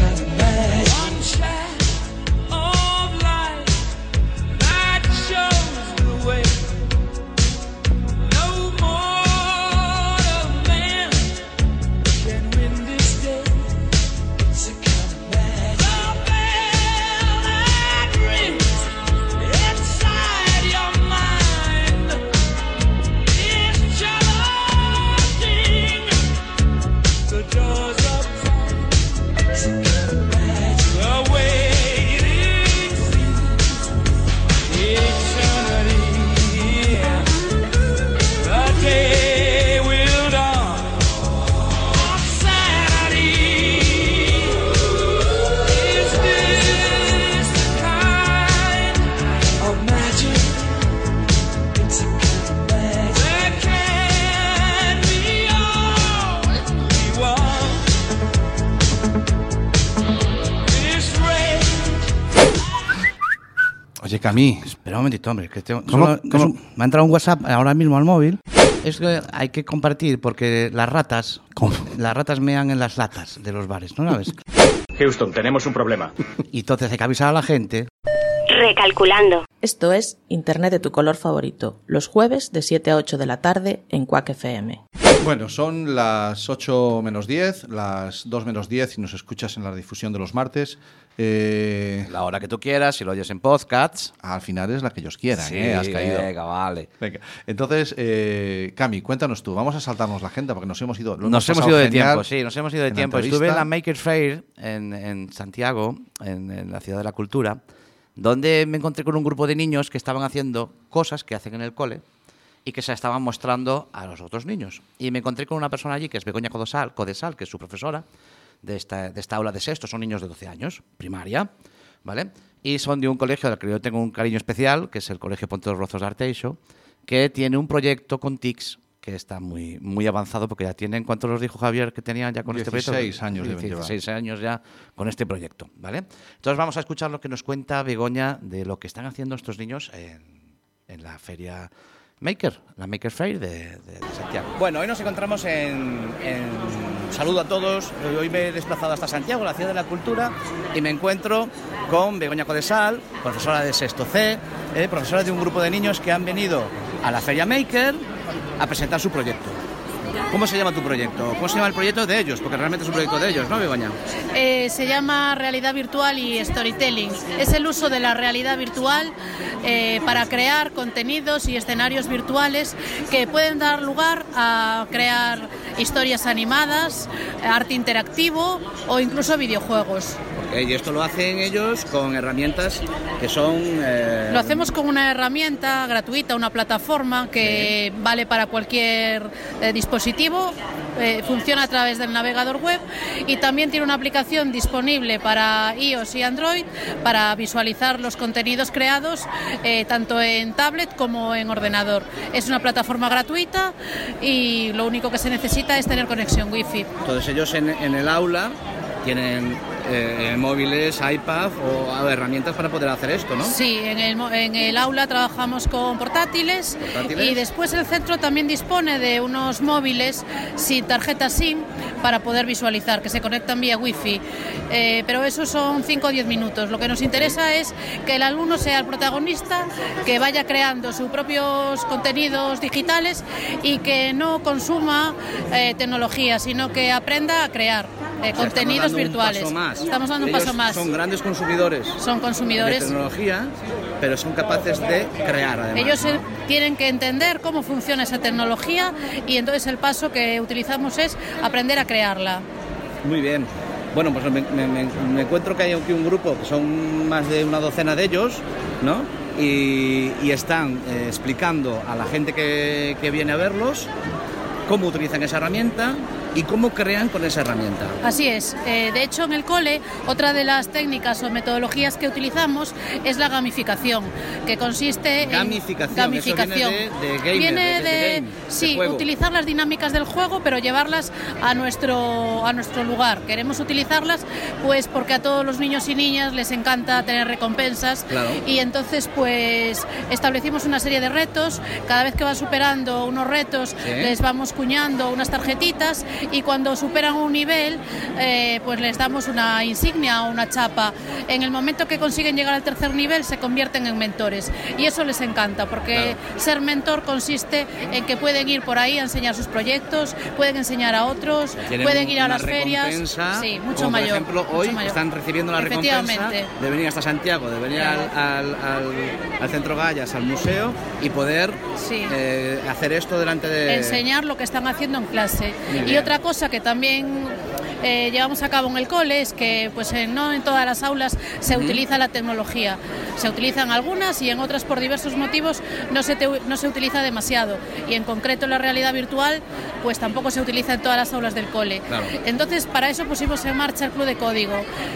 Oye, Camí,
Espera un momentito, hombre, que tengo-
¿Cómo-
solo-
cómo?
es un- me ha entrado un WhatsApp ahora mismo al móvil. Es que hay que compartir porque las ratas,
¿Cómo?
las ratas mean en las latas de los bares, ¿no sabes?
Houston, tenemos un problema.
Y entonces hay que avisar a la gente.
Recalculando. Esto es Internet de tu color favorito, los jueves de 7 a 8 de la tarde en Quack FM.
Bueno, son las 8 menos 10, las 2 menos 10 y nos escuchas en la difusión de los martes. Eh,
La hora que tú quieras, si lo oyes en podcasts.
al final es la que ellos quieran,
Sí,
¿eh? Has caído.
venga, vale.
Venga, entonces, eh, Cami, cuéntanos tú. Vamos a saltarnos la agenda porque nos hemos ido.
Nos hemos ido de tiempo, sí, nos hemos ido de tiempo. Estuve en la Maker Fair en, en Santiago, en, en la ciudad de la cultura, donde me encontré con un grupo de niños que estaban haciendo cosas que hacen en el cole y que se estaban mostrando a los otros niños. Y me encontré con una persona allí que es Begoña Codesal, Codesal que es su profesora de esta, de esta aula de sexto. Son niños de 12 años, primaria, ¿vale? Y son de un colegio del que yo tengo un cariño especial, que es el Colegio Ponte los Rozos de Arteixo, que tiene un proyecto con TICS que está muy, muy avanzado porque ya tienen, ¿cuántos los dijo Javier que tenían ya con este proyecto?
16 años deben llevar.
16 años ya con este proyecto, ¿vale? Entonces vamos a escuchar lo que nos cuenta Begoña de lo que están haciendo estos niños en, en la feria Maker, la Maker Fair de, de- de Santiago. Bueno, hoy nos encontramos en, en- Saludo a todos. Hoy me he desplazado hasta Santiago, la ciudad de la cultura, y me encuentro con Begoña Codesal, profesora de sexto C, eh, profesora de un grupo de niños que han venido a la feria Maker a presentar su proyecto. ¿Cómo se llama tu proyecto? ¿Cómo se llama el proyecto de ellos? Porque realmente es un proyecto de ellos, ¿no, Begoña?
Eh, se llama realidad virtual y storytelling. Es el uso de la realidad virtual eh, para crear contenidos y escenarios virtuales que pueden dar lugar a crear historias animadas, arte interactivo o incluso videojuegos.
Y esto lo hacen ellos con herramientas que son... eh,
Lo hacemos con una herramienta gratuita, una plataforma que vale para cualquier eh, dispositivo, eh, funciona a través del navegador web y también tiene una aplicación disponible para iOS y Android para visualizar los contenidos creados tanto en tablet como en ordenador. Es una plataforma gratuita y lo único que se necesita es tener conexión Wi-Fi.
Entonces ellos en, en el aula tienen eh, móviles, iPad o herramientas para poder hacer esto, ¿no?
Sí, en el, en el aula trabajamos con portátiles,
Portátiles.
y después el centro también dispone de unos móviles sin tarjeta SIM para poder visualizar, que se conectan vía Wi-Fi. Eh, pero eso son 5 o 10 minutos. Lo que nos interesa es que el alumno sea el protagonista, que vaya creando sus propios contenidos digitales y que no consuma eh, tecnología, sino que aprenda a crear eh, contenidos virtuales.
más.
Estamos dando un
Ellos
paso más.
Son grandes consumidores
Son consumidores.
de tecnología, pero son capaces de crear además.
Ellos
¿no?
eh, tienen que entender cómo funciona esa tecnología y entonces el paso que utilizamos es aprender a crearla.
Muy bien. Bueno, pues me, me- me- me encuentro que hay aquí un grupo que son más de una docena de ellos, ¿no? Y, y están eh, explicando a la gente que, que viene a verlos cómo utilizan esa herramienta y cómo crean con esa herramienta.
Así es. Eh, de hecho, en el cole, otra de las técnicas o metodologías que utilizamos es la gamificación, que consiste
Gamificación,
en
eso viene de- de gamer,
Viene
de- de
de,
game, de
sí, utilizar las dinámicas del juego, pero llevarlas a nuestro a nuestro lugar. Queremos utilizarlas, pues, porque a todos los niños y niñas les encanta tener recompensas
Claro.
y entonces, pues, establecimos una serie de retos. Cada vez que van superando unos retos,
Sí.
les vamos cuñando unas tarjetitas y cuando superan un nivel, eh, pues les damos una insignia o una chapa. En el momento que consiguen llegar al tercer nivel, se convierten en mentores. Y eso les encanta, porque ser mentor consiste en que pueden ir por ahí a enseñar sus proyectos, pueden enseñar a otros,
Tienen
pueden ir a las ferias. Sí, mucho
como
mayor.
Por ejemplo, hoy
mayor.
están recibiendo la recompensa de venir hasta Santiago, de venir al, al- al- al Centro Gallas, al museo y poder
Sí.
eh, hacer esto delante de...
enseñar lo que están haciendo en clase. Y
bien.
Otra cosa que también eh, llevamos a cabo en el cole es que pues eh, no en todas las aulas se utiliza la tecnología. Se utilizan algunas y en otras por diversos motivos no se, te- no se utiliza demasiado. Y en concreto la realidad virtual pues tampoco se utiliza en todas las aulas del cole.
Claro.
Entonces para eso pusimos en marcha el Club de Código,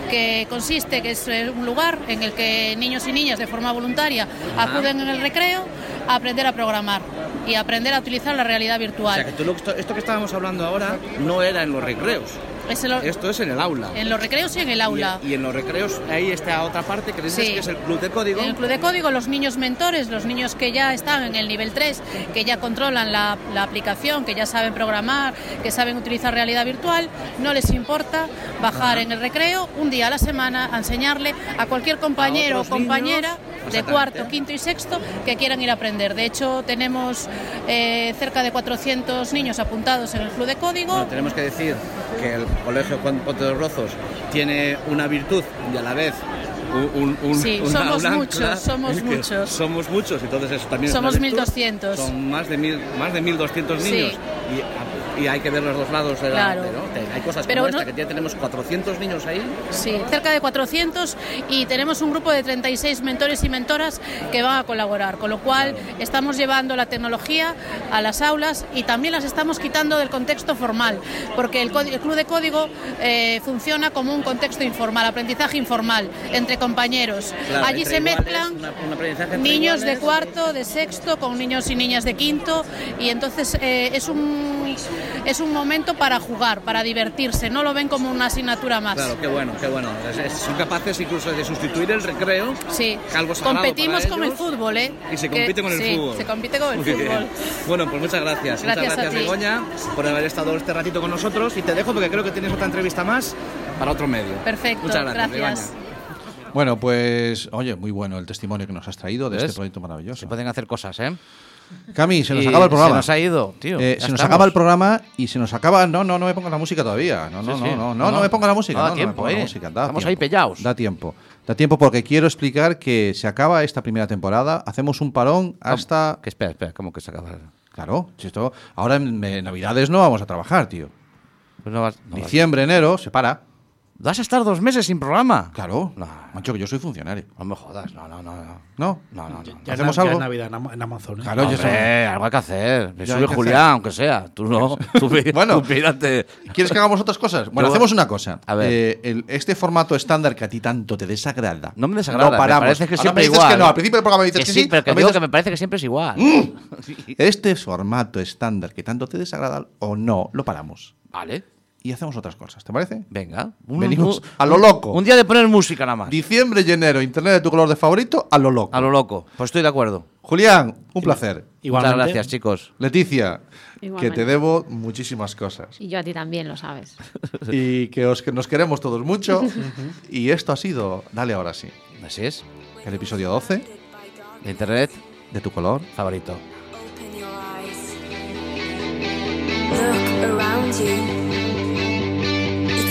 que consiste que es eh, un lugar en el que niños y niñas de forma voluntaria acuden en el recreo a aprender a programar y aprender a utilizar la realidad
O
virtual.
sea, que tú esto, esto que estábamos hablando ahora no era en los recreos,
Es
esto es en el aula.
en los recreos y en el aula.
Y, y en los recreos ahí está otra parte que dices
Sí.
que es el club de código.
En el Club de Código, los niños mentores, los niños que ya están en el nivel 3, que ya controlan la, la aplicación, que ya saben programar, que saben utilizar realidad virtual, no les importa bajar en el recreo un día a la semana a enseñarle a cualquier compañero o compañera.
niños
de cuarto, quinto y sexto que quieran ir a aprender. De hecho, tenemos eh, cerca de 400 niños apuntados en el Club de Código.
Bueno, tenemos que decir que el Colegio Juan Ponte de los Rozos tiene una virtud y a la vez un, un-
Sí,
una-
somos muchos, somos muchos.
Somos muchos, entonces eso también es
Somos
virtud.
1200.
Son más de, mil, más de 1.200
Sí.
niños y, y hay que ver los dos lados de la...
Claro.
Hay cosas
Pero
como
no-
esta, que ya tenemos 400 niños ahí.
Sí, cerca de 400 y tenemos un grupo de 36 mentores y mentoras que van a colaborar, con lo cual estamos llevando la tecnología a las aulas y también las estamos quitando del contexto formal, porque el, Club de Código eh, funciona como un contexto informal, aprendizaje informal entre compañeros.
Claro,
Allí se
iguales,
mezclan
una- un
niños de cuarto, de sexto, con niños y niñas de quinto y entonces eh, es, un, es un momento para jugar, para divertirse, no lo ven como una asignatura más.
Claro, qué bueno, qué bueno. Es- es- son capaces incluso de sustituir el recreo.
Sí,
algo
competimos con el
ellos.
fútbol, ¿eh?
Y se
Que-
compite con el
sí,
fútbol.
se compite con el
Muy bien.
fútbol. [LAUGHS]
Bueno, pues muchas gracias.
Gracias
muchas gracias. Begoña, por haber estado este ratito con nosotros. Y te dejo porque creo que tienes otra entrevista más para otro medio.
Perfecto,
Muchas gracias.
gracias.
Begoña.
Bueno, pues, oye, muy bueno el testimonio que nos has traído de
¿Ves?
este proyecto maravilloso.
Se pueden hacer cosas, ¿eh?
Cami, se nos
Y
acaba el programa.
Se nos ha ido, tío.
Eh, se nos acaba el programa y se nos acaba. No, no, no me pongas la música todavía. No, no,
Sí,
no,
sí.
no, no, no me pongas la música.
No da
no, no me
tiempo,
la
eh.
música. Da
Estamos
tiempo.
ahí pellaos.
Da tiempo. Da tiempo porque quiero explicar que se acaba esta primera temporada. Hacemos un parón hasta.
Que espera, espera, ¿cómo que se acaba?
Claro, si esto, ahora en, en Navidades no vamos a trabajar, tío.
Pues no vas, no vas-
Diciembre, enero, se para.
¿Vas a estar dos meses sin programa?
Claro.
No.
Macho, que yo soy funcionario.
No me jodas, no, no, no. no.
¿No?
No, no, no.
Ya
¿Hacemos
na- ya
algo?
es Navidad en Am- en Amazon. ¿eh?
Claro, ya
Hombre, algo hay que hacer. Me
Ya
sube Julián,
hacer.
aunque sea. Tú no. [LAUGHS] Tú,
Bueno.
tú pírate.
¿Quieres que hagamos otras cosas? Bueno, hacemos una cosa.
A ver.
Eh, el- este formato estándar que a ti tanto te desagrada.
No me desagrada,
Lo paramos.
me parece que
Ahora
siempre
me dices
igual.
que no. Al principio del programa me dices
Que
que,
sí,
sí.
pero que
ahora me
digo
dices-
que me parece que siempre es igual.
Este formato estándar que tanto te desagrada o no, lo paramos.
Vale.
Y hacemos otras cosas. ¿Te parece?
Venga.
Venimos a lo loco.
Un día de poner música nada más.
Diciembre y enero, internet de tu color de favorito, a lo loco.
A lo loco. Pues estoy de acuerdo.
Julián, un placer.
Igualmente.
Muchas gracias, chicos.
Leticia, que te debo muchísimas cosas.
Y yo a ti también lo sabes.
y que, os, que nos queremos todos mucho. [LAUGHS] y esto ha sido, dale ahora sí,
Así es.
el episodio 12
De internet
de tu color.
favorito.
Look around you.